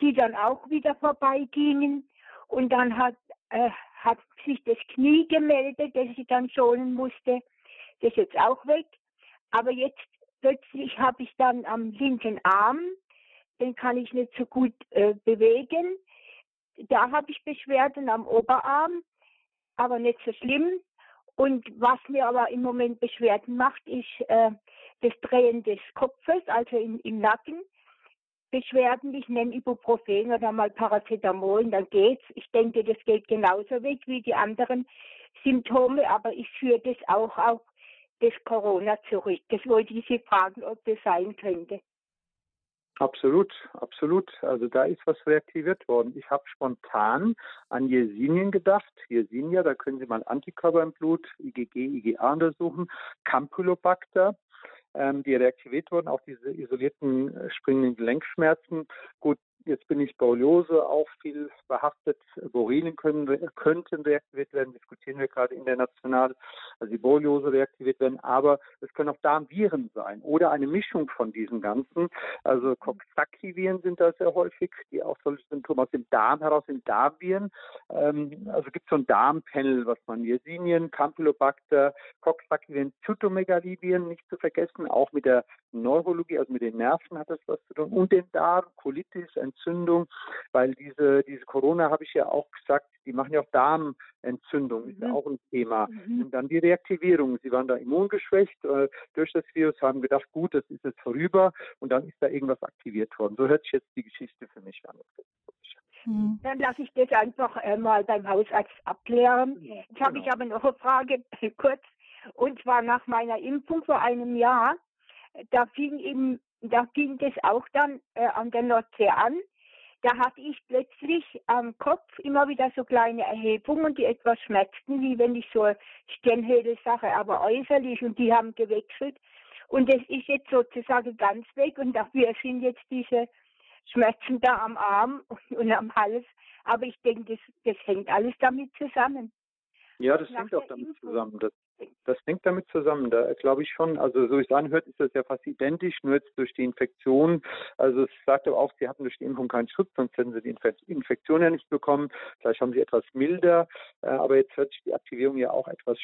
die dann auch wieder vorbeigingen. Und dann hat, äh, hat sich das Knie gemeldet, das ich dann schonen musste, das ist jetzt auch weg, aber jetzt plötzlich habe ich dann am linken Arm, den kann ich nicht so gut äh, bewegen, da habe ich Beschwerden am Oberarm aber nicht so schlimm. Und was mir aber im Moment Beschwerden macht, ist äh, das Drehen des Kopfes, also im, im Nacken. Beschwerden, ich nehme Ibuprofen oder mal Paracetamol, dann geht's. Ich denke, das geht genauso weg wie die anderen Symptome, aber ich führe das auch auf das Corona zurück. Das wollte ich Sie fragen, ob das sein könnte. Absolut, absolut. Also da ist was reaktiviert worden. Ich habe spontan an Yersinien gedacht. Yersinia, da können Sie mal Antikörper im Blut, IgG, IgA untersuchen. Campylobacter, ähm, die reaktiviert wurden, auch diese isolierten äh, springenden Gelenkschmerzen. Gut, Jetzt bin ich Borreliose auch viel behaftet. Borrelien können, könnten reaktiviert werden, diskutieren wir gerade international, also die Borreliose reaktiviert werden, aber es können auch Darmviren sein oder eine Mischung von diesen ganzen. Also Coxsackie-Viren sind da sehr häufig, die auch solche Symptome aus dem Darm heraus sind, Darmviren. Ähm, also gibt es so ein Darmpanel, was man Yersinien, Campylobacter, Coxsackie-Viren, Zytomegalie-Viren nicht zu vergessen, auch mit der Neurologie, also mit den Nerven hat das was zu tun und den Darm, Colitis, Entzündung, weil diese, diese Corona, habe ich ja auch gesagt, die machen ja auch Darmentzündung, ist ja mhm. auch ein Thema. Mhm. Und dann die Reaktivierung. Sie waren da immungeschwächt äh, durch das Virus, haben gedacht, gut, das ist jetzt vorüber und dann ist da irgendwas aktiviert worden. So hört sich jetzt die Geschichte für mich an. Mhm. Dann lasse ich das einfach äh, mal beim Hausarzt abklären. Jetzt genau. habe ich aber noch eine Frage, [laughs] kurz. Und zwar nach meiner Impfung vor einem Jahr, da fing eben da ging das auch dann äh, an der Nordsee an. Da hatte ich plötzlich am Kopf immer wieder so kleine Erhebungen, die etwas schmerzten, wie wenn ich so Stirnhöhle-Sache, aber äußerlich und die haben gewechselt. Und das ist jetzt sozusagen ganz weg und dafür sind jetzt diese Schmerzen da am Arm [laughs] und am Hals. Aber ich denke, das, das hängt alles damit zusammen. Ja, das hängt auch damit zusammen. Das das hängt damit zusammen. Da glaube ich schon, also so wie es anhört, ist das ja fast identisch, nur jetzt durch die Infektion. Also es sagt aber auch, sie hatten durch die Impfung keinen Schutz, sonst hätten sie die Infektion ja nicht bekommen. Vielleicht haben sie etwas milder, äh, aber jetzt hört sich die Aktivierung ja auch etwas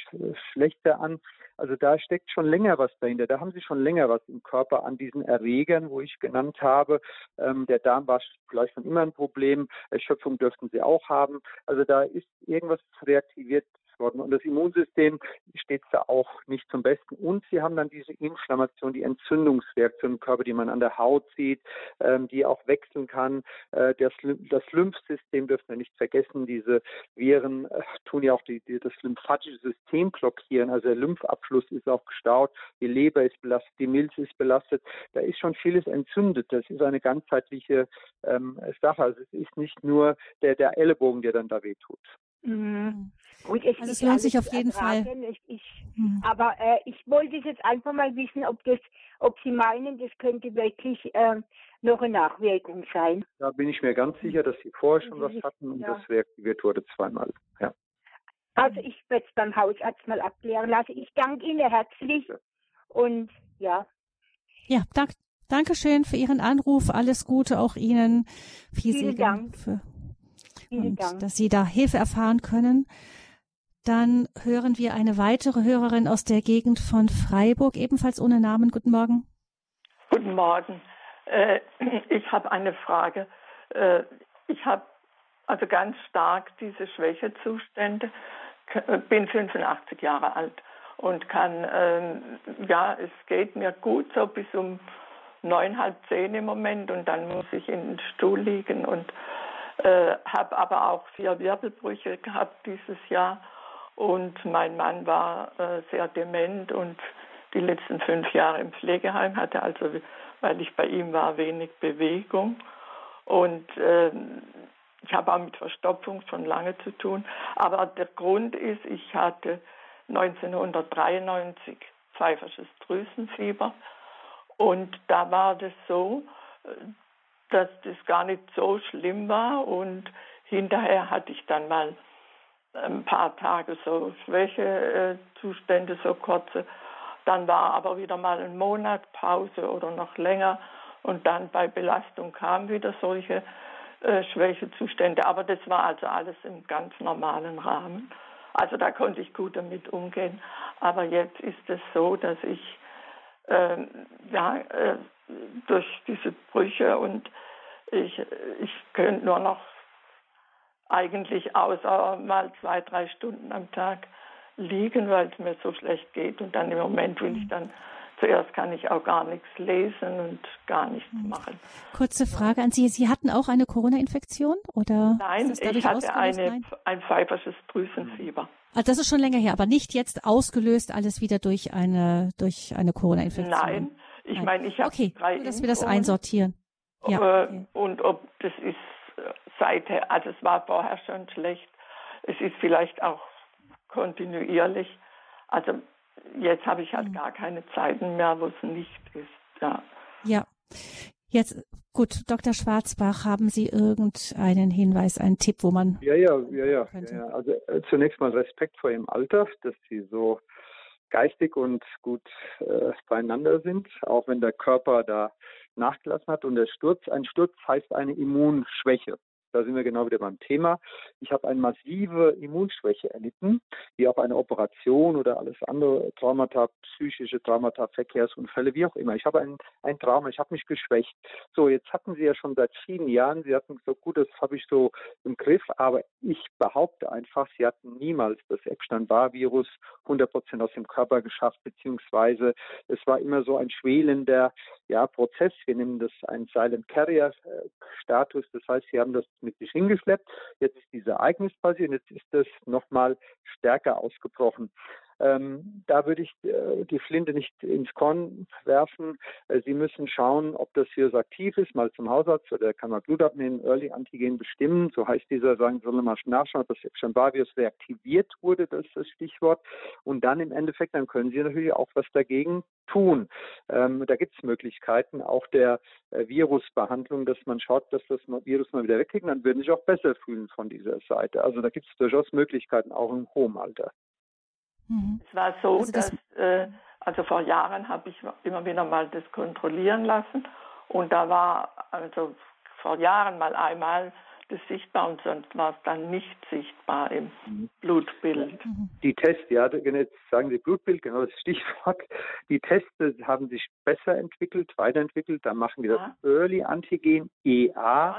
schlechter an. Also da steckt schon länger was dahinter. Da haben sie schon länger was im Körper an diesen Erregern, wo ich genannt habe. Ähm, der Darm war vielleicht schon immer ein Problem. Erschöpfung dürften sie auch haben. Also da ist irgendwas reaktiviert worden. Und das Immunsystem steht da auch nicht zum Besten. Und sie haben dann diese Inflammation, die Entzündungsreaktion im Körper, die man an der Haut sieht, ähm, die auch wechseln kann. Äh, das, das Lymphsystem dürfen wir nicht vergessen. Diese Viren äh, tun ja auch die, die, das lymphatische System blockieren. Also der Lymphabfluss ist auch gestaut, die Leber ist belastet, die Milz ist belastet. Da ist schon vieles entzündet. Das ist eine ganzheitliche ähm, Sache. Also es ist nicht nur der, der Ellenbogen, der dann da wehtut. Mhm. Gut, es, also es lohnt sich auf jeden Fall. Ich, ich, mhm. Aber äh, ich wollte jetzt einfach mal wissen, ob das, ob Sie meinen, das könnte wirklich äh, noch eine Nachwirkung sein. Da bin ich mir ganz sicher, dass Sie vorher schon was hatten und ja. das reaktiviert wurde zweimal. Ja. Also ich werde es beim Hausarzt mal abklären lassen. Ich danke Ihnen herzlich ja. und ja. Ja, danke. Dankeschön für Ihren Anruf. Alles Gute auch Ihnen. Viel Vielen Segen Dank. Für, Vielen und Dank. dass Sie da Hilfe erfahren können. Dann hören wir eine weitere Hörerin aus der Gegend von Freiburg, ebenfalls ohne Namen. Guten Morgen. Guten Morgen. Äh, [clears throat] ich habe eine Frage. Äh, ich habe also ganz stark diese Schwächezustände, bin 85 Jahre alt und kann, ähm, ja, es geht mir gut so bis um neun, halb zehn im Moment und dann muss ich in den Stuhl liegen und äh, habe aber auch vier Wirbelbrüche gehabt dieses Jahr und mein Mann war äh, sehr dement und die letzten fünf Jahre im Pflegeheim hatte also, weil ich bei ihm war, wenig Bewegung. Und äh, ich habe auch mit Verstopfung schon lange zu tun. Aber der Grund ist, ich hatte 1993 pfeifersches Drüsenfieber. Und da war das so, dass das gar nicht so schlimm war. Und hinterher hatte ich dann mal ein paar Tage so Schwächezustände, so kurze. Dann war aber wieder mal ein Monat Pause oder noch länger und dann bei Belastung kamen wieder solche äh, Schwächezustände. Aber das war also alles im ganz normalen Rahmen. Also da konnte ich gut damit umgehen. Aber jetzt ist es so, dass ich äh, ja, äh, durch diese Brüche und ich, ich könnte nur noch eigentlich außer mal zwei, drei Stunden am Tag liegen, weil es mir so schlecht geht. Und dann im Moment will ich dann, zuerst kann ich auch gar nichts lesen und gar nichts mhm. machen. Kurze Frage an Sie. Sie hatten auch eine Corona-Infektion oder? Nein, ich hatte eine, ein pfeifersches Drüsenfieber. Also das ist schon länger her, aber nicht jetzt ausgelöst alles wieder durch eine durch eine Corona-Infektion. Nein, ich meine, ich habe okay, drei nur, dass wir das einsortieren. Ja, okay. Und ob das ist äh, seither, also es war vorher schon schlecht. Es ist vielleicht auch kontinuierlich. Also jetzt habe ich halt mhm. gar keine Zeiten mehr, wo es nicht ist. Ja. Ja. Jetzt, gut, Dr. Schwarzbach, haben Sie irgendeinen Hinweis, einen Tipp, wo man. Ja, ja, ja, ja. ja. Also äh, zunächst mal Respekt vor Ihrem Alter, dass Sie so geistig und gut äh, beieinander sind, auch wenn der Körper da nachgelassen hat. Und der Sturz, ein Sturz heißt eine Immunschwäche. Da sind wir genau wieder beim Thema. Ich habe eine massive Immunschwäche erlitten, wie auch eine Operation oder alles andere Traumata, psychische Traumata, Verkehrsunfälle, wie auch immer. Ich habe ein, ein Trauma, ich habe mich geschwächt. So, jetzt hatten Sie ja schon seit vielen Jahren, Sie hatten gesagt, gut, das habe ich so im Griff, aber ich behaupte einfach, Sie hatten niemals das Epstein-Barr-Virus 100 Prozent aus dem Körper geschafft, beziehungsweise es war immer so ein schwelender ja, Prozess. Wir nennen das einen Silent Carrier Status. Das heißt, Sie haben das mit sich hingeschleppt. Jetzt ist dieses Ereignis passiert jetzt ist das nochmal stärker ausgebrochen. Ähm, da würde ich äh, die Flinte nicht ins Korn werfen. Äh, Sie müssen schauen, ob das Virus aktiv ist, mal zum Hausarzt oder kann man Blut abnehmen, Early Antigen bestimmen. So heißt dieser, sagen, soll mal nachschauen, ob das Epstein-Barr-Virus reaktiviert wurde, das ist das Stichwort. Und dann im Endeffekt, dann können Sie natürlich auch was dagegen tun. Ähm, da gibt es Möglichkeiten, auch der äh, Virusbehandlung, dass man schaut, dass das Virus mal wieder wegkriegt, dann würden Sie sich auch besser fühlen von dieser Seite. Also da gibt es durchaus Möglichkeiten, auch im hohen Alter. Mhm. Es war so, also das dass, äh, also vor Jahren habe ich immer wieder mal das kontrollieren lassen und da war also vor Jahren mal einmal das sichtbar und sonst war es dann nicht sichtbar im mhm. Blutbild. Mhm. Die Tests, ja, jetzt sagen Sie Blutbild, genau das Stichwort. Die Tests haben sich besser entwickelt, weiterentwickelt. Da machen wir das ah. Early Antigen EA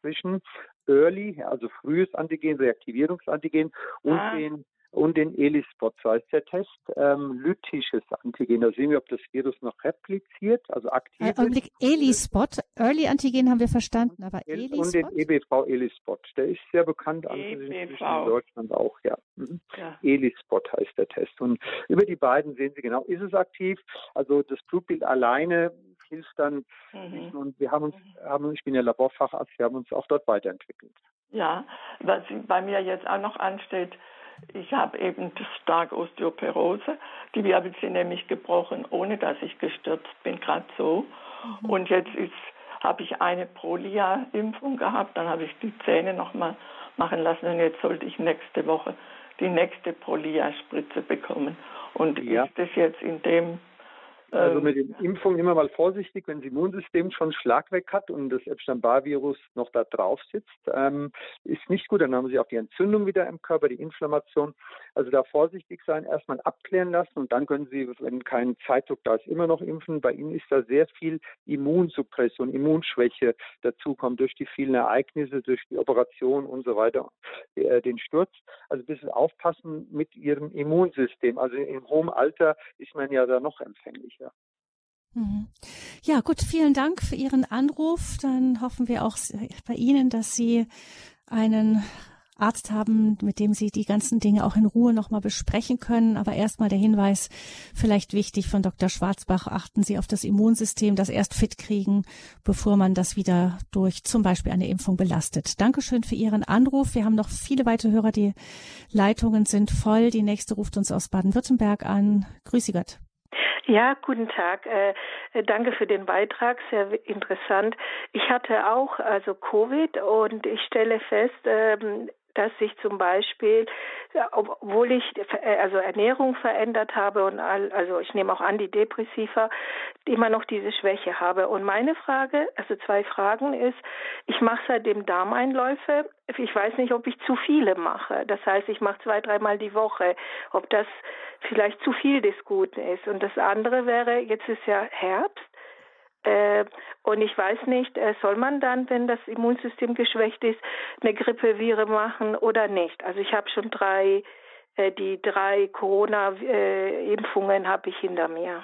zwischen Early, also frühes Antigen, Reaktivierungsantigen und ah. den und den ELISpot, so heißt der Test, ähm, lytisches Antigen. Da sehen wir, ob das Virus noch repliziert, also aktiv äh, Augenblick, ELISpot, Early Antigen haben wir verstanden, aber ELISpot? Und den EBV ELISpot, der ist sehr bekannt, in Deutschland auch, ja. Mhm. ja. ELISpot heißt der Test. Und über die beiden sehen Sie genau, ist es aktiv, also das Blutbild alleine hilft dann mhm. und wir haben uns, mhm. haben, ich bin ja Laborfacharzt, wir haben uns auch dort weiterentwickelt. Ja, was bei mir jetzt auch noch ansteht, ich habe eben starke Osteoporose. Die Wirbel sind nämlich gebrochen, ohne dass ich gestürzt bin, gerade so. Mhm. Und jetzt habe ich eine Prolia-Impfung gehabt, dann habe ich die Zähne nochmal machen lassen und jetzt sollte ich nächste Woche die nächste Prolia-Spritze bekommen. Und ja. ist das jetzt in dem also ähm. mit den Impfungen immer mal vorsichtig, wenn das Immunsystem schon Schlag weg hat und das Epstein-Barr-Virus noch da drauf sitzt, ähm, ist nicht gut. Dann haben Sie auch die Entzündung wieder im Körper, die Inflammation. Also da vorsichtig sein, erstmal abklären lassen und dann können Sie, wenn kein Zeitdruck da ist, immer noch impfen. Bei Ihnen ist da sehr viel Immunsuppression, Immunschwäche dazukommt durch die vielen Ereignisse, durch die Operation und so weiter, äh, den Sturz. Also ein bisschen aufpassen mit Ihrem Immunsystem. Also im hohen Alter ist man ja da noch empfänglicher. Mhm. Ja, gut, vielen Dank für Ihren Anruf. Dann hoffen wir auch bei Ihnen, dass Sie einen Arzt haben, mit dem Sie die ganzen Dinge auch in Ruhe nochmal besprechen können. Aber erstmal der Hinweis, vielleicht wichtig von Dr. Schwarzbach, achten Sie auf das Immunsystem, das erst fit kriegen, bevor man das wieder durch zum Beispiel eine Impfung belastet. Dankeschön für Ihren Anruf. Wir haben noch viele weitere Hörer. Die Leitungen sind voll. Die nächste ruft uns aus Baden-Württemberg an. Grüße Gott. Ja, guten Tag. Äh, danke für den Beitrag, sehr interessant. Ich hatte auch also Covid und ich stelle fest, ähm, dass ich zum Beispiel, obwohl ich äh, also Ernährung verändert habe und all, also ich nehme auch Antidepressiva, immer noch diese Schwäche habe. Und meine Frage, also zwei Fragen ist, ich mache seitdem Darmeinläufe. Ich weiß nicht, ob ich zu viele mache. Das heißt, ich mache zwei, dreimal die Woche. Ob das vielleicht zu viel des Guten ist. Und das andere wäre, jetzt ist ja Herbst. Äh, und ich weiß nicht, äh, soll man dann, wenn das Immunsystem geschwächt ist, eine Grippevire machen oder nicht? Also ich habe schon drei, äh, die drei Corona-Impfungen habe ich hinter mir.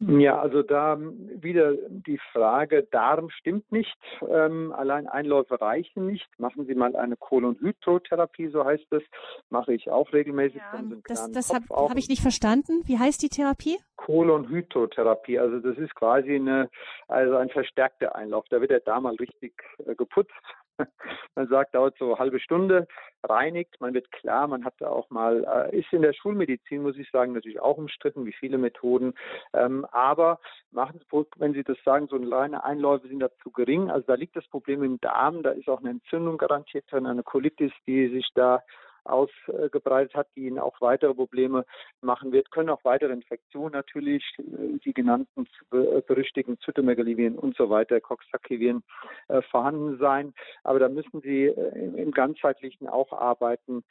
Ja, also da wieder die Frage, Darm stimmt nicht, ähm, allein Einläufe reichen nicht. Machen Sie mal eine Kolonhydrotherapie, so heißt es, mache ich auch regelmäßig. Ja, das das habe hab ich nicht verstanden. Wie heißt die Therapie? Kolonhydrotherapie, also das ist quasi eine, also ein verstärkter Einlauf. Da wird der Darm mal richtig äh, geputzt [laughs] man sagt, dauert so eine halbe Stunde, reinigt, man wird klar, man hat da auch mal, äh, ist in der Schulmedizin, muss ich sagen, natürlich auch umstritten, wie viele Methoden, ähm, aber machen Sie, wenn Sie das sagen, so kleine Einläufe sind da zu gering, also da liegt das Problem im Darm, da ist auch eine Entzündung garantiert eine Colitis, die sich da ausgebreitet hat, die ihnen auch weitere Probleme machen wird, können auch weitere Infektionen natürlich, äh, die genannten berüchtigten Zytomegalivien und so weiter, Coxsackie-Viren äh, vorhanden sein. Aber da müssen sie äh, im ganzheitlichen auch arbeiten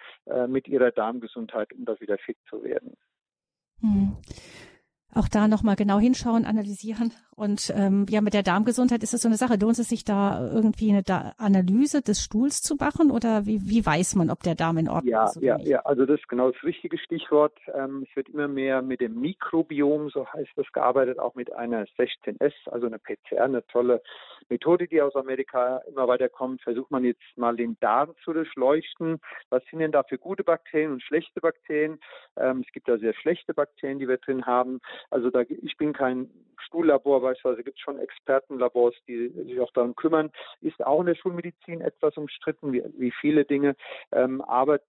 mit ihrer Darmgesundheit, um da wieder fit zu werden. Hm auch da nochmal genau hinschauen, analysieren. Und ähm, ja, mit der Darmgesundheit ist es so eine Sache. Lohnt es sich da irgendwie eine da Analyse des Stuhls zu machen oder wie, wie weiß man, ob der Darm in Ordnung ja, ist? Oder ja, nicht? ja, also das ist genau das richtige Stichwort. Ähm, es wird immer mehr mit dem Mikrobiom, so heißt das, gearbeitet, auch mit einer 16S, also eine PCR, eine tolle Methode, die aus Amerika immer weiter kommt. Versucht man jetzt mal den Darm zu durchleuchten. Was sind denn da für gute Bakterien und schlechte Bakterien? Ähm, es gibt da sehr schlechte Bakterien, die wir drin haben. Also da, ich bin kein Stuhllabor, beispielsweise gibt es schon Expertenlabors, die sich auch darum kümmern. Ist auch in der Schulmedizin etwas umstritten, wie, wie viele Dinge. Ähm, aber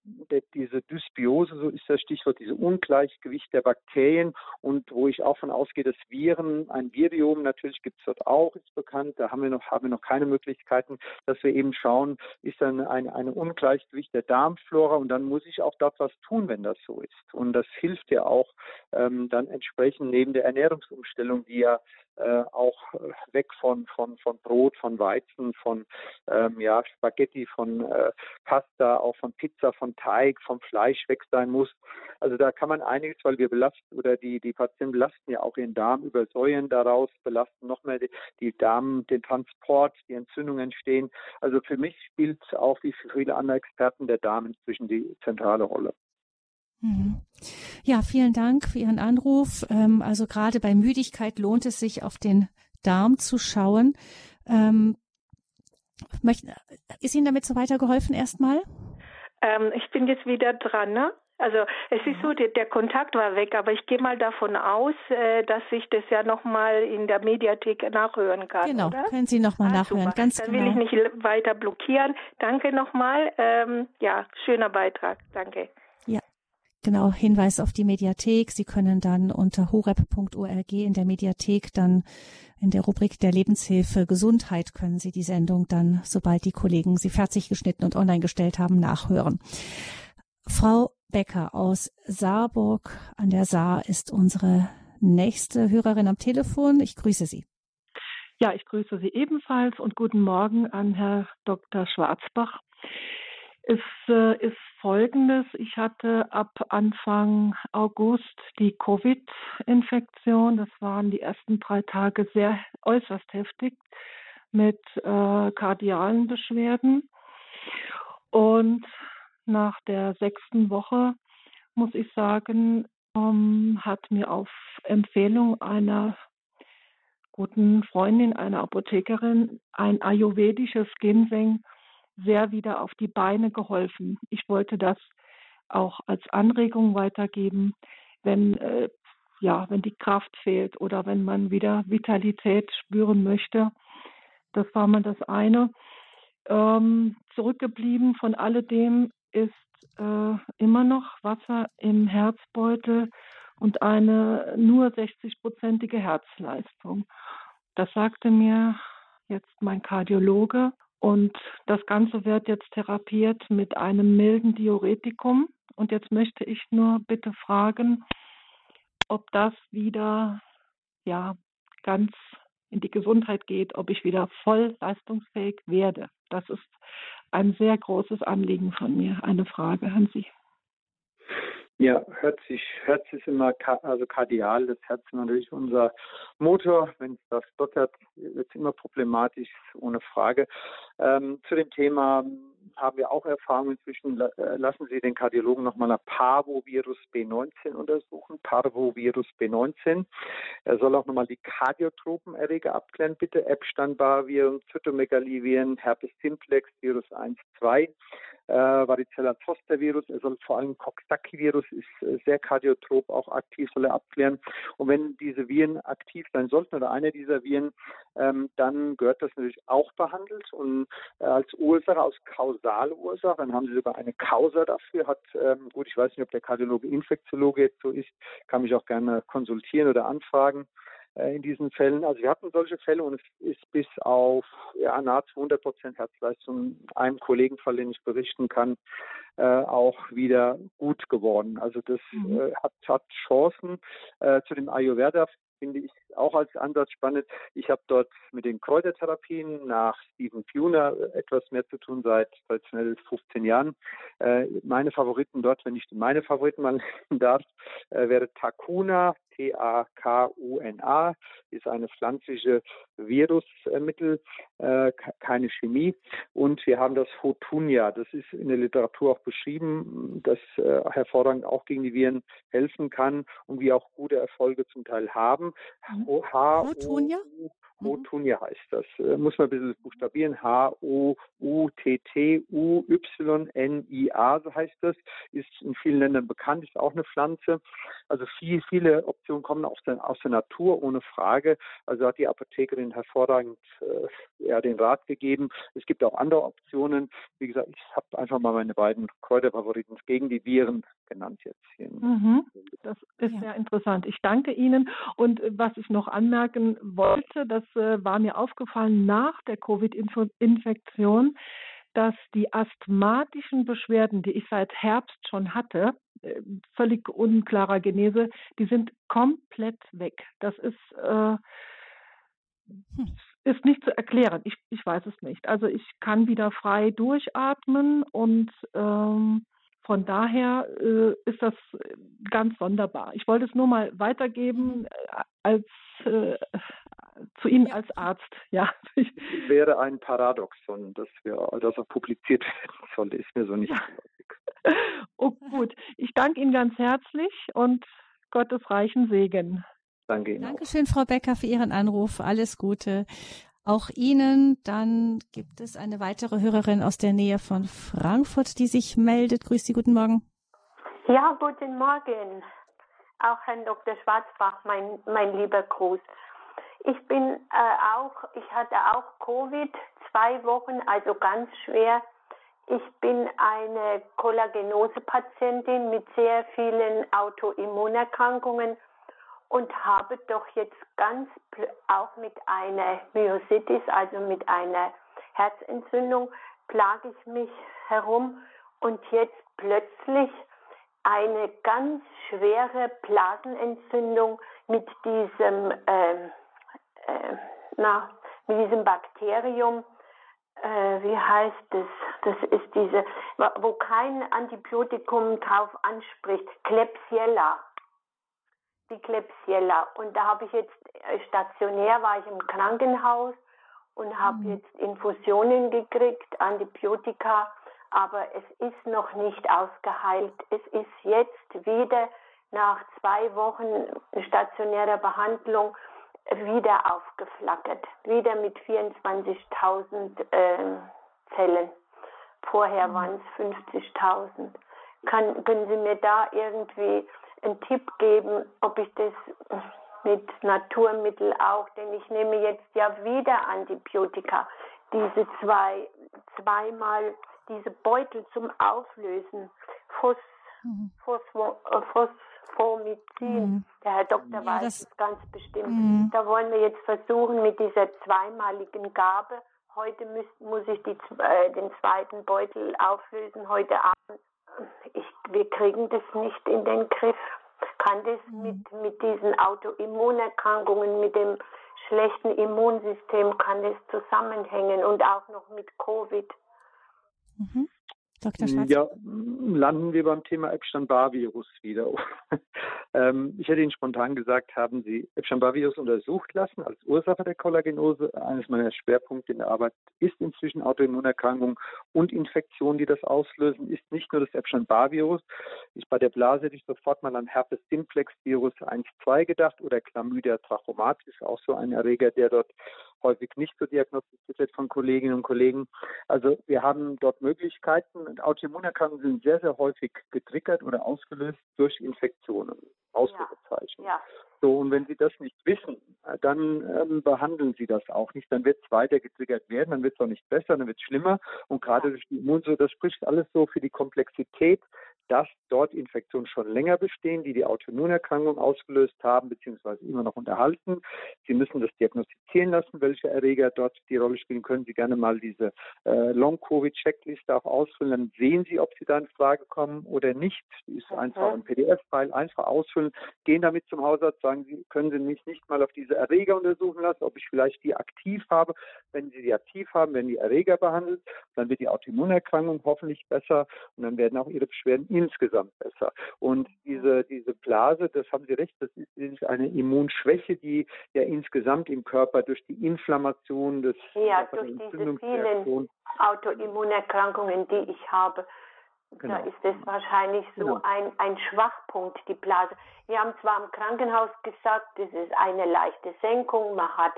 diese Dysbiose, so ist das Stichwort, diese Ungleichgewicht der Bakterien und wo ich auch von ausgehe, dass Viren, ein Virium natürlich gibt es dort auch, ist bekannt. Da haben wir noch, haben wir noch keine Möglichkeiten, dass wir eben schauen, ist dann ein, ein Ungleichgewicht der Darmflora und dann muss ich auch dort was tun, wenn das so ist. Und das hilft ja auch ähm, dann entsprechend neben der Ernährungsumstellung, die ja äh, auch äh, weg von, von, von Brot, von Weizen, von ähm, ja, Spaghetti, von äh, Pasta, auch von Pizza, von Teig, vom Fleisch weg sein muss. Also da kann man einiges, weil wir belasten oder die, die Patienten belasten ja auch ihren Darm, übersäuern daraus, belasten noch mehr die, die Darm, den Transport, die Entzündungen entstehen. Also für mich spielt auch wie für viele andere Experten der Darm inzwischen die zentrale Rolle. Mhm. Ja, vielen Dank für Ihren Anruf. Ähm, also gerade bei Müdigkeit lohnt es sich, auf den Darm zu schauen. Ähm, ist Ihnen damit so weitergeholfen erstmal? Ähm, ich bin jetzt wieder dran, ne? Also es ist so, der, der, Kontakt war weg, aber ich gehe mal davon aus, äh, dass ich das ja nochmal in der Mediathek nachhören kann. Genau, oder? können Sie nochmal ah, nachhören, super. ganz Dann genau. will ich nicht weiter blockieren. Danke nochmal. Ähm, ja, schöner Beitrag. Danke. Genau, Hinweis auf die Mediathek. Sie können dann unter horep.org in der Mediathek dann in der Rubrik der Lebenshilfe Gesundheit können Sie die Sendung dann, sobald die Kollegen sie fertig geschnitten und online gestellt haben, nachhören. Frau Becker aus Saarburg an der Saar ist unsere nächste Hörerin am Telefon. Ich grüße Sie. Ja, ich grüße Sie ebenfalls und guten Morgen an Herr Dr. Schwarzbach. Es äh, ist Folgendes. Ich hatte ab Anfang August die Covid-Infektion. Das waren die ersten drei Tage sehr äußerst heftig mit äh, kardialen Beschwerden. Und nach der sechsten Woche, muss ich sagen, ähm, hat mir auf Empfehlung einer guten Freundin, einer Apothekerin, ein ayurvedisches Ginseng sehr wieder auf die Beine geholfen. Ich wollte das auch als Anregung weitergeben, wenn äh, ja, wenn die Kraft fehlt oder wenn man wieder Vitalität spüren möchte. Das war mal das eine. Ähm, zurückgeblieben von alledem ist äh, immer noch Wasser im Herzbeutel und eine nur 60-prozentige Herzleistung. Das sagte mir jetzt mein Kardiologe und das Ganze wird jetzt therapiert mit einem milden Diuretikum. Und jetzt möchte ich nur bitte fragen, ob das wieder ja ganz in die Gesundheit geht, ob ich wieder voll leistungsfähig werde. Das ist ein sehr großes Anliegen von mir. Eine Frage an Sie. Ja, hört sich, Herz ist immer, also kardial, das Herz ist natürlich unser Motor. Wenn es das stottert, wird es immer problematisch, ohne Frage. Ähm, zu dem Thema haben wir auch Erfahrungen inzwischen. Äh, lassen Sie den Kardiologen nochmal nach Parvovirus B19 untersuchen. Parvovirus B19. Er soll auch nochmal die Kardiotropenerreger abklären, bitte. Epstein-Barr-Viren, Zytomegalie-Viren, Herpes simplex, Virus 1, 2 äh, Varicella Zoster Virus, er soll vor allem Coxsackie Virus ist äh, sehr kardiotrop auch aktiv, soll er abklären. Und wenn diese Viren aktiv sein sollten oder einer dieser Viren, ähm, dann gehört das natürlich auch behandelt und äh, als Ursache, aus kausale Ursache, dann haben sie sogar eine Causa dafür, hat, ähm, gut, ich weiß nicht, ob der Kardiologe Infektiologe jetzt so ist, kann mich auch gerne konsultieren oder anfragen. Äh, in diesen Fällen. Also wir hatten solche Fälle und es ist bis auf ja, nahezu 100 Prozent Herzleistung einem Kollegenfall, den ich berichten kann, äh, auch wieder gut geworden. Also das mhm. äh, hat, hat Chancen. Äh, zu dem Ayurveda finde ich auch als Ansatz spannend. Ich habe dort mit den Kräutertherapien nach Stephen Buhner etwas mehr zu tun seit traditionell 15 Jahren. Äh, meine Favoriten dort, wenn ich meine Favoriten mal nennen [laughs] darf, äh, wäre Takuna, T-A-K-U-N-A, ist eine pflanzliche Virusmittel, äh, keine Chemie. Und wir haben das Fotunia, das ist in der Literatur auch beschrieben, das äh, hervorragend auch gegen die Viren helfen kann und wir auch gute Erfolge zum Teil haben. Fotunia? Hotunia heißt das. Äh, muss man ein bisschen buchstabieren. H-O-U-T-T-U-Y-N-I-A, so heißt das. Ist in vielen Ländern bekannt, ist auch eine Pflanze. Also viel, viele Optionen kommen aus der, aus der Natur, ohne Frage. Also hat die Apothekerin hervorragend äh, ja, den Rat gegeben. Es gibt auch andere Optionen. Wie gesagt, ich habe einfach mal meine beiden Kräuterfavoriten gegen die Viren genannt jetzt. Hier mhm. Das ist ja. sehr interessant. Ich danke Ihnen. Und äh, was ich noch anmerken wollte, das äh, war mir aufgefallen nach der Covid-Infektion, dass die asthmatischen Beschwerden, die ich seit Herbst schon hatte, äh, völlig unklarer Genese, die sind komplett weg. Das ist, äh, hm. ist nicht zu erklären. Ich, ich weiß es nicht. Also ich kann wieder frei durchatmen und ähm, von daher äh, ist das ganz sonderbar. Ich wollte es nur mal weitergeben äh, als äh, zu Ihnen ja. als Arzt. Ja. Wäre ein Paradoxon, dass wir, dass er publiziert werden soll, ist mir so nicht ja. Oh gut, ich danke Ihnen ganz herzlich und Gottes reichen Segen. Danke Ihnen. Dankeschön, Frau Becker, für Ihren Anruf. Alles Gute. Auch Ihnen. Dann gibt es eine weitere Hörerin aus der Nähe von Frankfurt, die sich meldet. Grüß Sie, guten Morgen. Ja, guten Morgen. Auch Herrn Dr. Schwarzbach, mein, mein lieber Gruß. Ich bin äh, auch, ich hatte auch Covid, zwei Wochen, also ganz schwer. Ich bin eine Kollagenose-Patientin mit sehr vielen Autoimmunerkrankungen und habe doch jetzt ganz auch mit einer Myositis, also mit einer Herzentzündung, plage ich mich herum und jetzt plötzlich eine ganz schwere Blasenentzündung mit diesem, äh, na, mit diesem Bakterium, äh, wie heißt es? Das ist diese, wo kein Antibiotikum drauf anspricht, Klebsiella die Klebsiella. Und da habe ich jetzt äh, stationär, war ich im Krankenhaus und habe mhm. jetzt Infusionen gekriegt, Antibiotika, aber es ist noch nicht ausgeheilt. Es ist jetzt wieder nach zwei Wochen stationärer Behandlung wieder aufgeflackert, wieder mit 24.000 äh, Zellen. Vorher waren es 50.000. können Sie mir da irgendwie einen Tipp geben, ob ich das mit Naturmittel auch, denn ich nehme jetzt ja wieder Antibiotika. Diese zwei, zweimal diese Beutel zum Auflösen. Phos, mhm. Phosphor, äh, Phosphomycin. Mhm. Der Herr Doktor ja, weiß es ganz bestimmt. Mhm. Da wollen wir jetzt versuchen mit dieser zweimaligen Gabe. Heute muss, muss ich die, äh, den zweiten Beutel auflösen, heute Abend ich, wir kriegen das nicht in den Griff. Kann das mhm. mit, mit diesen Autoimmunerkrankungen, mit dem schlechten Immunsystem, kann das zusammenhängen und auch noch mit Covid? Dr. Schwarz? Ja, landen wir beim Thema Epstein-Barr-Virus wieder. [laughs] ähm, ich hätte Ihnen spontan gesagt, haben Sie Epstein-Barr-Virus untersucht lassen als Ursache der Kollagenose? Eines meiner Schwerpunkte in der Arbeit ist inzwischen Autoimmunerkrankung und Infektionen, die das auslösen, ist nicht nur das Epstein-Barr-Virus. Ich bei der Blase hätte ich sofort mal an Herpes simplex Virus 1-2 gedacht oder Chlamydia trachomatis, auch so ein Erreger, der dort häufig nicht so diagnostiziert wird von Kolleginnen und Kollegen. Also wir haben dort Möglichkeiten. Und Autoimmunerkrankungen sind sehr, sehr häufig getriggert oder ausgelöst durch Infektionen. Ausrufezeichen. Ja. Ja. So, und wenn Sie das nicht wissen, äh, dann ähm, behandeln Sie das auch nicht. Dann wird es weiter getriggert werden, dann wird es auch nicht besser, dann wird es schlimmer. Und gerade durch die Immunsäure, das spricht alles so für die Komplexität dass dort Infektionen schon länger bestehen, die die Autoimmunerkrankung ausgelöst haben, beziehungsweise immer noch unterhalten. Sie müssen das diagnostizieren lassen, welche Erreger dort die Rolle spielen. Können Sie gerne mal diese äh, Long-Covid-Checkliste auch ausfüllen. Dann sehen Sie, ob Sie da in Frage kommen oder nicht. Die ist okay. einfach ein PDF-File, einfach ausfüllen. Gehen damit zum Hausarzt, sagen Sie, können Sie mich nicht mal auf diese Erreger untersuchen lassen, ob ich vielleicht die aktiv habe. Wenn Sie die aktiv haben, werden die Erreger behandelt. Dann wird die Autoimmunerkrankung hoffentlich besser und dann werden auch Ihre Beschwerden insgesamt besser. Und diese, diese Blase, das haben Sie recht, das ist eine Immunschwäche, die ja insgesamt im Körper durch die Inflammation des ja, durch diese vielen Autoimmunerkrankungen, die ich habe, Genau. Da ist es wahrscheinlich so genau. ein, ein Schwachpunkt, die Blase. Wir haben zwar im Krankenhaus gesagt, das ist eine leichte Senkung, man hat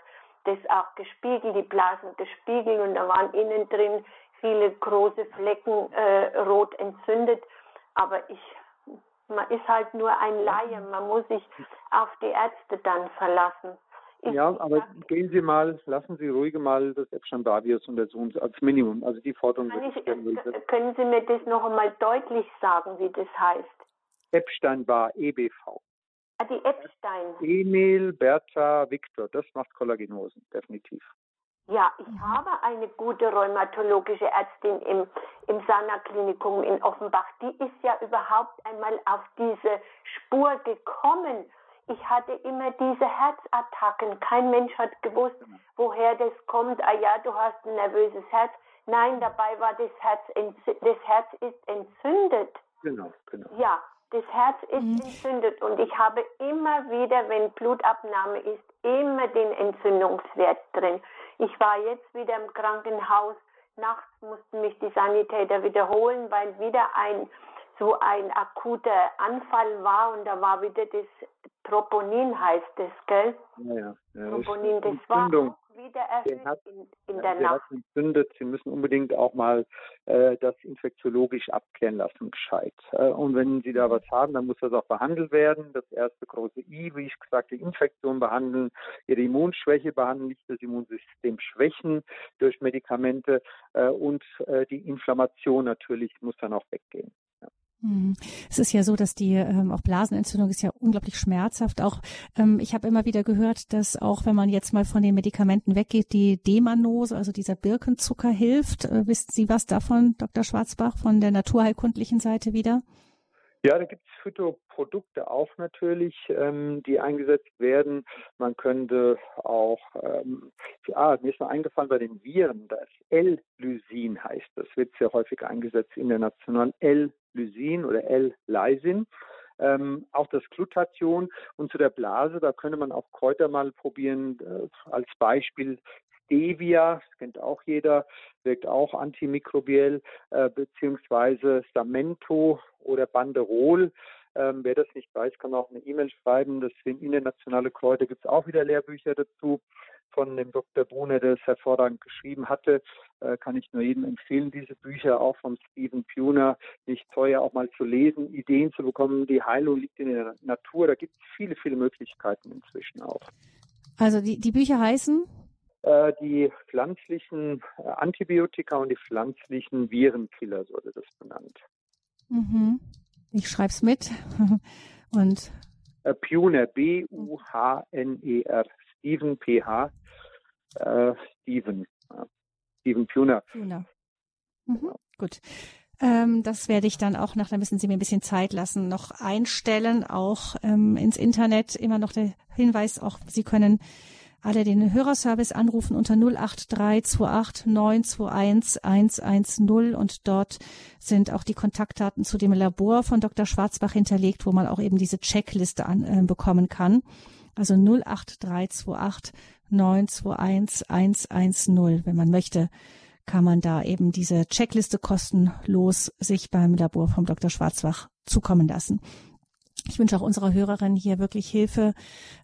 das auch gespiegelt, die Blasen gespiegelt und da waren innen drin viele große Flecken äh, rot entzündet. Aber ich, man ist halt nur ein Laie. Man muss sich auf die Ärzte dann verlassen. Ich ja, aber gehen Sie mal, lassen Sie ruhig mal das Epstein-Barr-Virus untersuchen als Minimum. Also die Forderung ich, Können Sie mir das noch einmal deutlich sagen, wie das heißt? Epstein-Barr, EBV. Ah, die Epstein. Emil, Bertha, Victor, das macht Kollagenosen, definitiv. Ja, ich habe eine gute rheumatologische Ärztin im, im Sana-Klinikum in Offenbach. Die ist ja überhaupt einmal auf diese Spur gekommen. Ich hatte immer diese Herzattacken. Kein Mensch hat gewusst, woher das kommt. Ah ja, du hast ein nervöses Herz. Nein, dabei war das Herz, das Herz ist entzündet. Genau, genau. Ja, das Herz ist mhm. entzündet und ich habe immer wieder, wenn Blutabnahme ist, immer den Entzündungswert drin. Ich war jetzt wieder im Krankenhaus. Nachts mussten mich die Sanitäter wiederholen, weil wieder ein so ein akuter Anfall war und da war wieder das Troponin heißt das, gell? Ja, ja. Troponin, das war wieder erhöht hat, in, in der Nacht. Entzündet. Sie müssen unbedingt auch mal äh, das infektiologisch abklären lassen, gescheit. Äh, und wenn Sie da was haben, dann muss das auch behandelt werden. Das erste große I, wie ich gesagt, die Infektion behandeln, Ihre Immunschwäche behandeln, nicht das Immunsystem schwächen durch Medikamente äh, und äh, die Inflammation natürlich muss dann auch weggehen. Mhm. Es ist ja so, dass die ähm, auch Blasenentzündung ist ja unglaublich schmerzhaft. Auch ähm, ich habe immer wieder gehört, dass auch wenn man jetzt mal von den Medikamenten weggeht, die Demanose, also dieser Birkenzucker hilft. Äh, wissen Sie was davon, Dr. Schwarzbach, von der naturheilkundlichen Seite wieder? Ja, da gibt es Phytoprodukte auch natürlich, ähm, die eingesetzt werden. Man könnte auch, ähm, ah, mir ist noch eingefallen bei den Viren, das L-Lysin heißt das, wird sehr häufig eingesetzt international. L-Lysin oder L-Lysin. Ähm, auch das Glutathion und zu der Blase, da könnte man auch Kräuter mal probieren. Äh, als Beispiel Stevia, das kennt auch jeder, wirkt auch antimikrobiell, äh, beziehungsweise Samento oder Banderol. Ähm, wer das nicht weiß, kann auch eine E-Mail schreiben. Das sind internationale Kräuter. Gibt es auch wieder Lehrbücher dazu von dem Dr. Brune, der es hervorragend geschrieben hatte. Äh, kann ich nur jedem empfehlen, diese Bücher auch von Stephen Puner, nicht teuer auch mal zu lesen, Ideen zu bekommen. Die Heilung liegt in der Natur. Da gibt es viele, viele Möglichkeiten inzwischen auch. Also die, die Bücher heißen? Äh, die pflanzlichen äh, Antibiotika und die pflanzlichen Virenkiller, wurde das benannt. Mhm. Ich schreibe es mit. [laughs] und äh, Puner, B-U-H-N-E-R, Steven, P-H, äh, Steven, Steven Puner. Puner. Mhm. Genau. Gut. Ähm, das werde ich dann auch nach, da müssen Sie mir ein bisschen Zeit lassen, noch einstellen, auch ähm, ins Internet. Immer noch der Hinweis, auch Sie können alle den Hörerservice anrufen unter 08328 921 110 und dort sind auch die Kontaktdaten zu dem Labor von Dr. Schwarzbach hinterlegt, wo man auch eben diese Checkliste an, äh, bekommen kann. Also 08328 921 110. Wenn man möchte, kann man da eben diese Checkliste kostenlos sich beim Labor vom Dr. Schwarzbach zukommen lassen. Ich wünsche auch unserer Hörerin hier wirklich Hilfe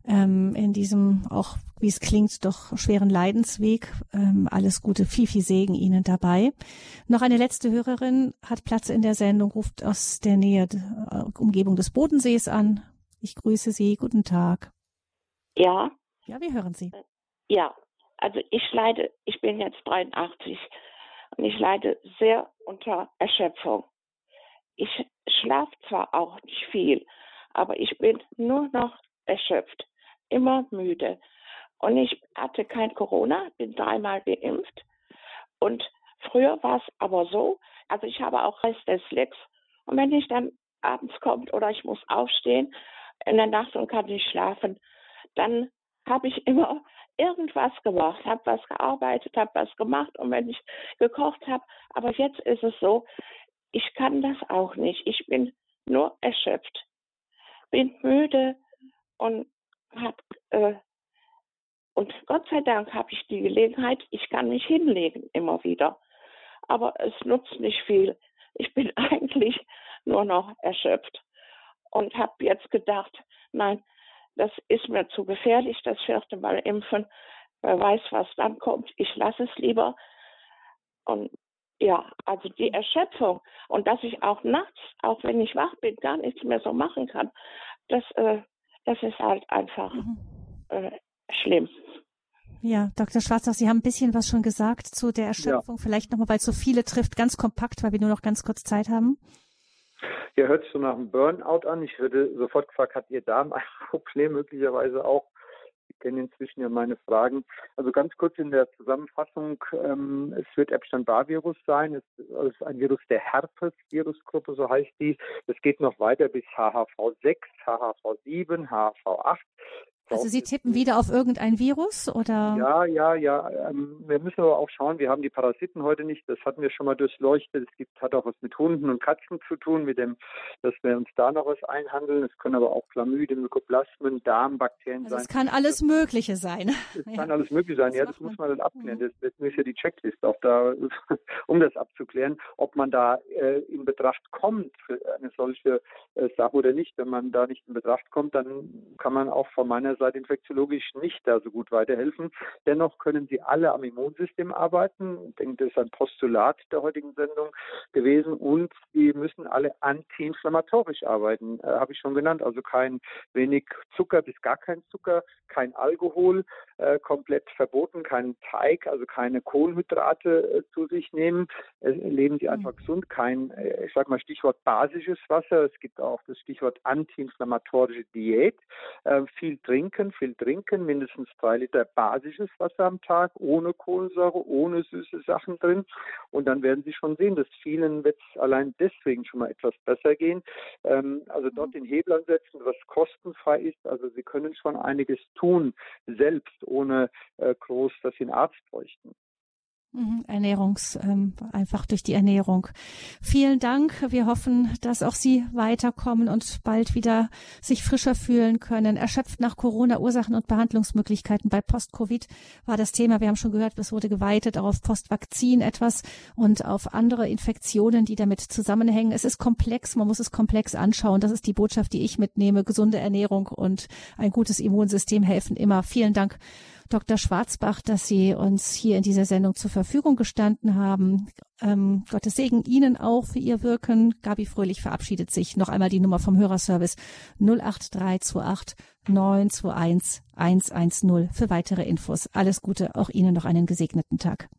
ähm, in diesem, auch wie es klingt, doch schweren Leidensweg. Ähm, alles Gute, viel, viel Segen Ihnen dabei. Noch eine letzte Hörerin hat Platz in der Sendung, ruft aus der Nähe, der äh, Umgebung des Bodensees an. Ich grüße Sie. Guten Tag. Ja. Ja, wir hören Sie. Ja, also ich leide, ich bin jetzt 83 und ich leide sehr unter Erschöpfung. Ich schlafe zwar auch nicht viel, aber ich bin nur noch erschöpft, immer müde. Und ich hatte kein Corona, bin dreimal geimpft. Und früher war es aber so, also ich habe auch Restless Und wenn ich dann abends kommt oder ich muss aufstehen in der Nacht und kann nicht schlafen, dann habe ich immer irgendwas gemacht, habe was gearbeitet, habe was gemacht und wenn ich gekocht habe, aber jetzt ist es so, ich kann das auch nicht. Ich bin nur erschöpft bin müde und hab, äh, und Gott sei Dank habe ich die Gelegenheit, ich kann mich hinlegen immer wieder. Aber es nutzt nicht viel. Ich bin [laughs] eigentlich nur noch erschöpft und habe jetzt gedacht, nein, das ist mir zu gefährlich, das vierte Mal impfen. Wer weiß, was dann kommt. Ich lasse es lieber. Und ja, also die Erschöpfung und dass ich auch nachts, auch wenn ich wach bin, gar nichts mehr so machen kann, das, äh, das ist halt einfach mhm. äh, schlimm. Ja, Dr. Schwarzach, Sie haben ein bisschen was schon gesagt zu der Erschöpfung. Ja. Vielleicht nochmal, weil es so viele trifft, ganz kompakt, weil wir nur noch ganz kurz Zeit haben. Ja, hört sich so nach einem Burnout an. Ich würde sofort gefragt, hat Ihr Darm ein [laughs] Problem möglicherweise auch? Kennen inzwischen ja meine Fragen. Also ganz kurz in der Zusammenfassung, ähm, es wird Epstein-Barr-Virus sein. Es ist ein Virus der Herpes-Virusgruppe, so heißt die. Es geht noch weiter bis HHV6, HHV7, HHV8. Also Sie tippen wieder auf irgendein Virus oder? Ja, ja, ja. Ähm, wir müssen aber auch schauen, wir haben die Parasiten heute nicht. Das hatten wir schon mal durchleuchtet. Es gibt, hat auch was mit Hunden und Katzen zu tun, mit dem, dass wir uns da noch was einhandeln. Es können aber auch Chlamydien, Mykoplasmen, Darmbakterien also sein. Es kann alles Mögliche sein. Es [laughs] ja. kann alles Mögliche sein. Das ja, das muss man dann abklären. Mhm. Das, das ist ja die Checkliste auch da, [laughs] um das abzuklären, ob man da äh, in Betracht kommt für eine solche äh, Sache oder nicht. Wenn man da nicht in Betracht kommt, dann kann man auch von meiner Seite infektiologisch nicht da so gut weiterhelfen. Dennoch können sie alle am Immunsystem arbeiten. Ich denke, das ist ein Postulat der heutigen Sendung gewesen. Und sie müssen alle antiinflammatorisch arbeiten, äh, habe ich schon genannt. Also kein wenig Zucker bis gar kein Zucker, kein Alkohol, äh, komplett verboten, keinen Teig, also keine Kohlenhydrate äh, zu sich nehmen. Äh, leben sie einfach mhm. gesund, kein, äh, ich sage mal Stichwort basisches Wasser. Es gibt auch das Stichwort antiinflammatorische Diät. Äh, viel trinken, viel trinken, mindestens drei Liter basisches Wasser am Tag, ohne Kohlensäure, ohne süße Sachen drin. Und dann werden Sie schon sehen, dass vielen wird es allein deswegen schon mal etwas besser gehen. Ähm, also dort den Hebel ansetzen, was kostenfrei ist. Also Sie können schon einiges tun, selbst ohne äh, groß, dass sie einen Arzt bräuchten. Mhm, Ernährungs, ähm, einfach durch die Ernährung. Vielen Dank. Wir hoffen, dass auch Sie weiterkommen und bald wieder sich frischer fühlen können. Erschöpft nach Corona Ursachen und Behandlungsmöglichkeiten bei Post-Covid war das Thema. Wir haben schon gehört, es wurde geweitet auch auf Postvakzin etwas und auf andere Infektionen, die damit zusammenhängen. Es ist komplex. Man muss es komplex anschauen. Das ist die Botschaft, die ich mitnehme. Gesunde Ernährung und ein gutes Immunsystem helfen immer. Vielen Dank Dr. Schwarzbach, dass Sie uns hier in dieser Sendung zur Verfügung gestanden haben. Ähm, Gottes Segen Ihnen auch für Ihr Wirken. Gabi Fröhlich verabschiedet sich. Noch einmal die Nummer vom Hörerservice 08328 921 110 für weitere Infos. Alles Gute, auch Ihnen noch einen gesegneten Tag.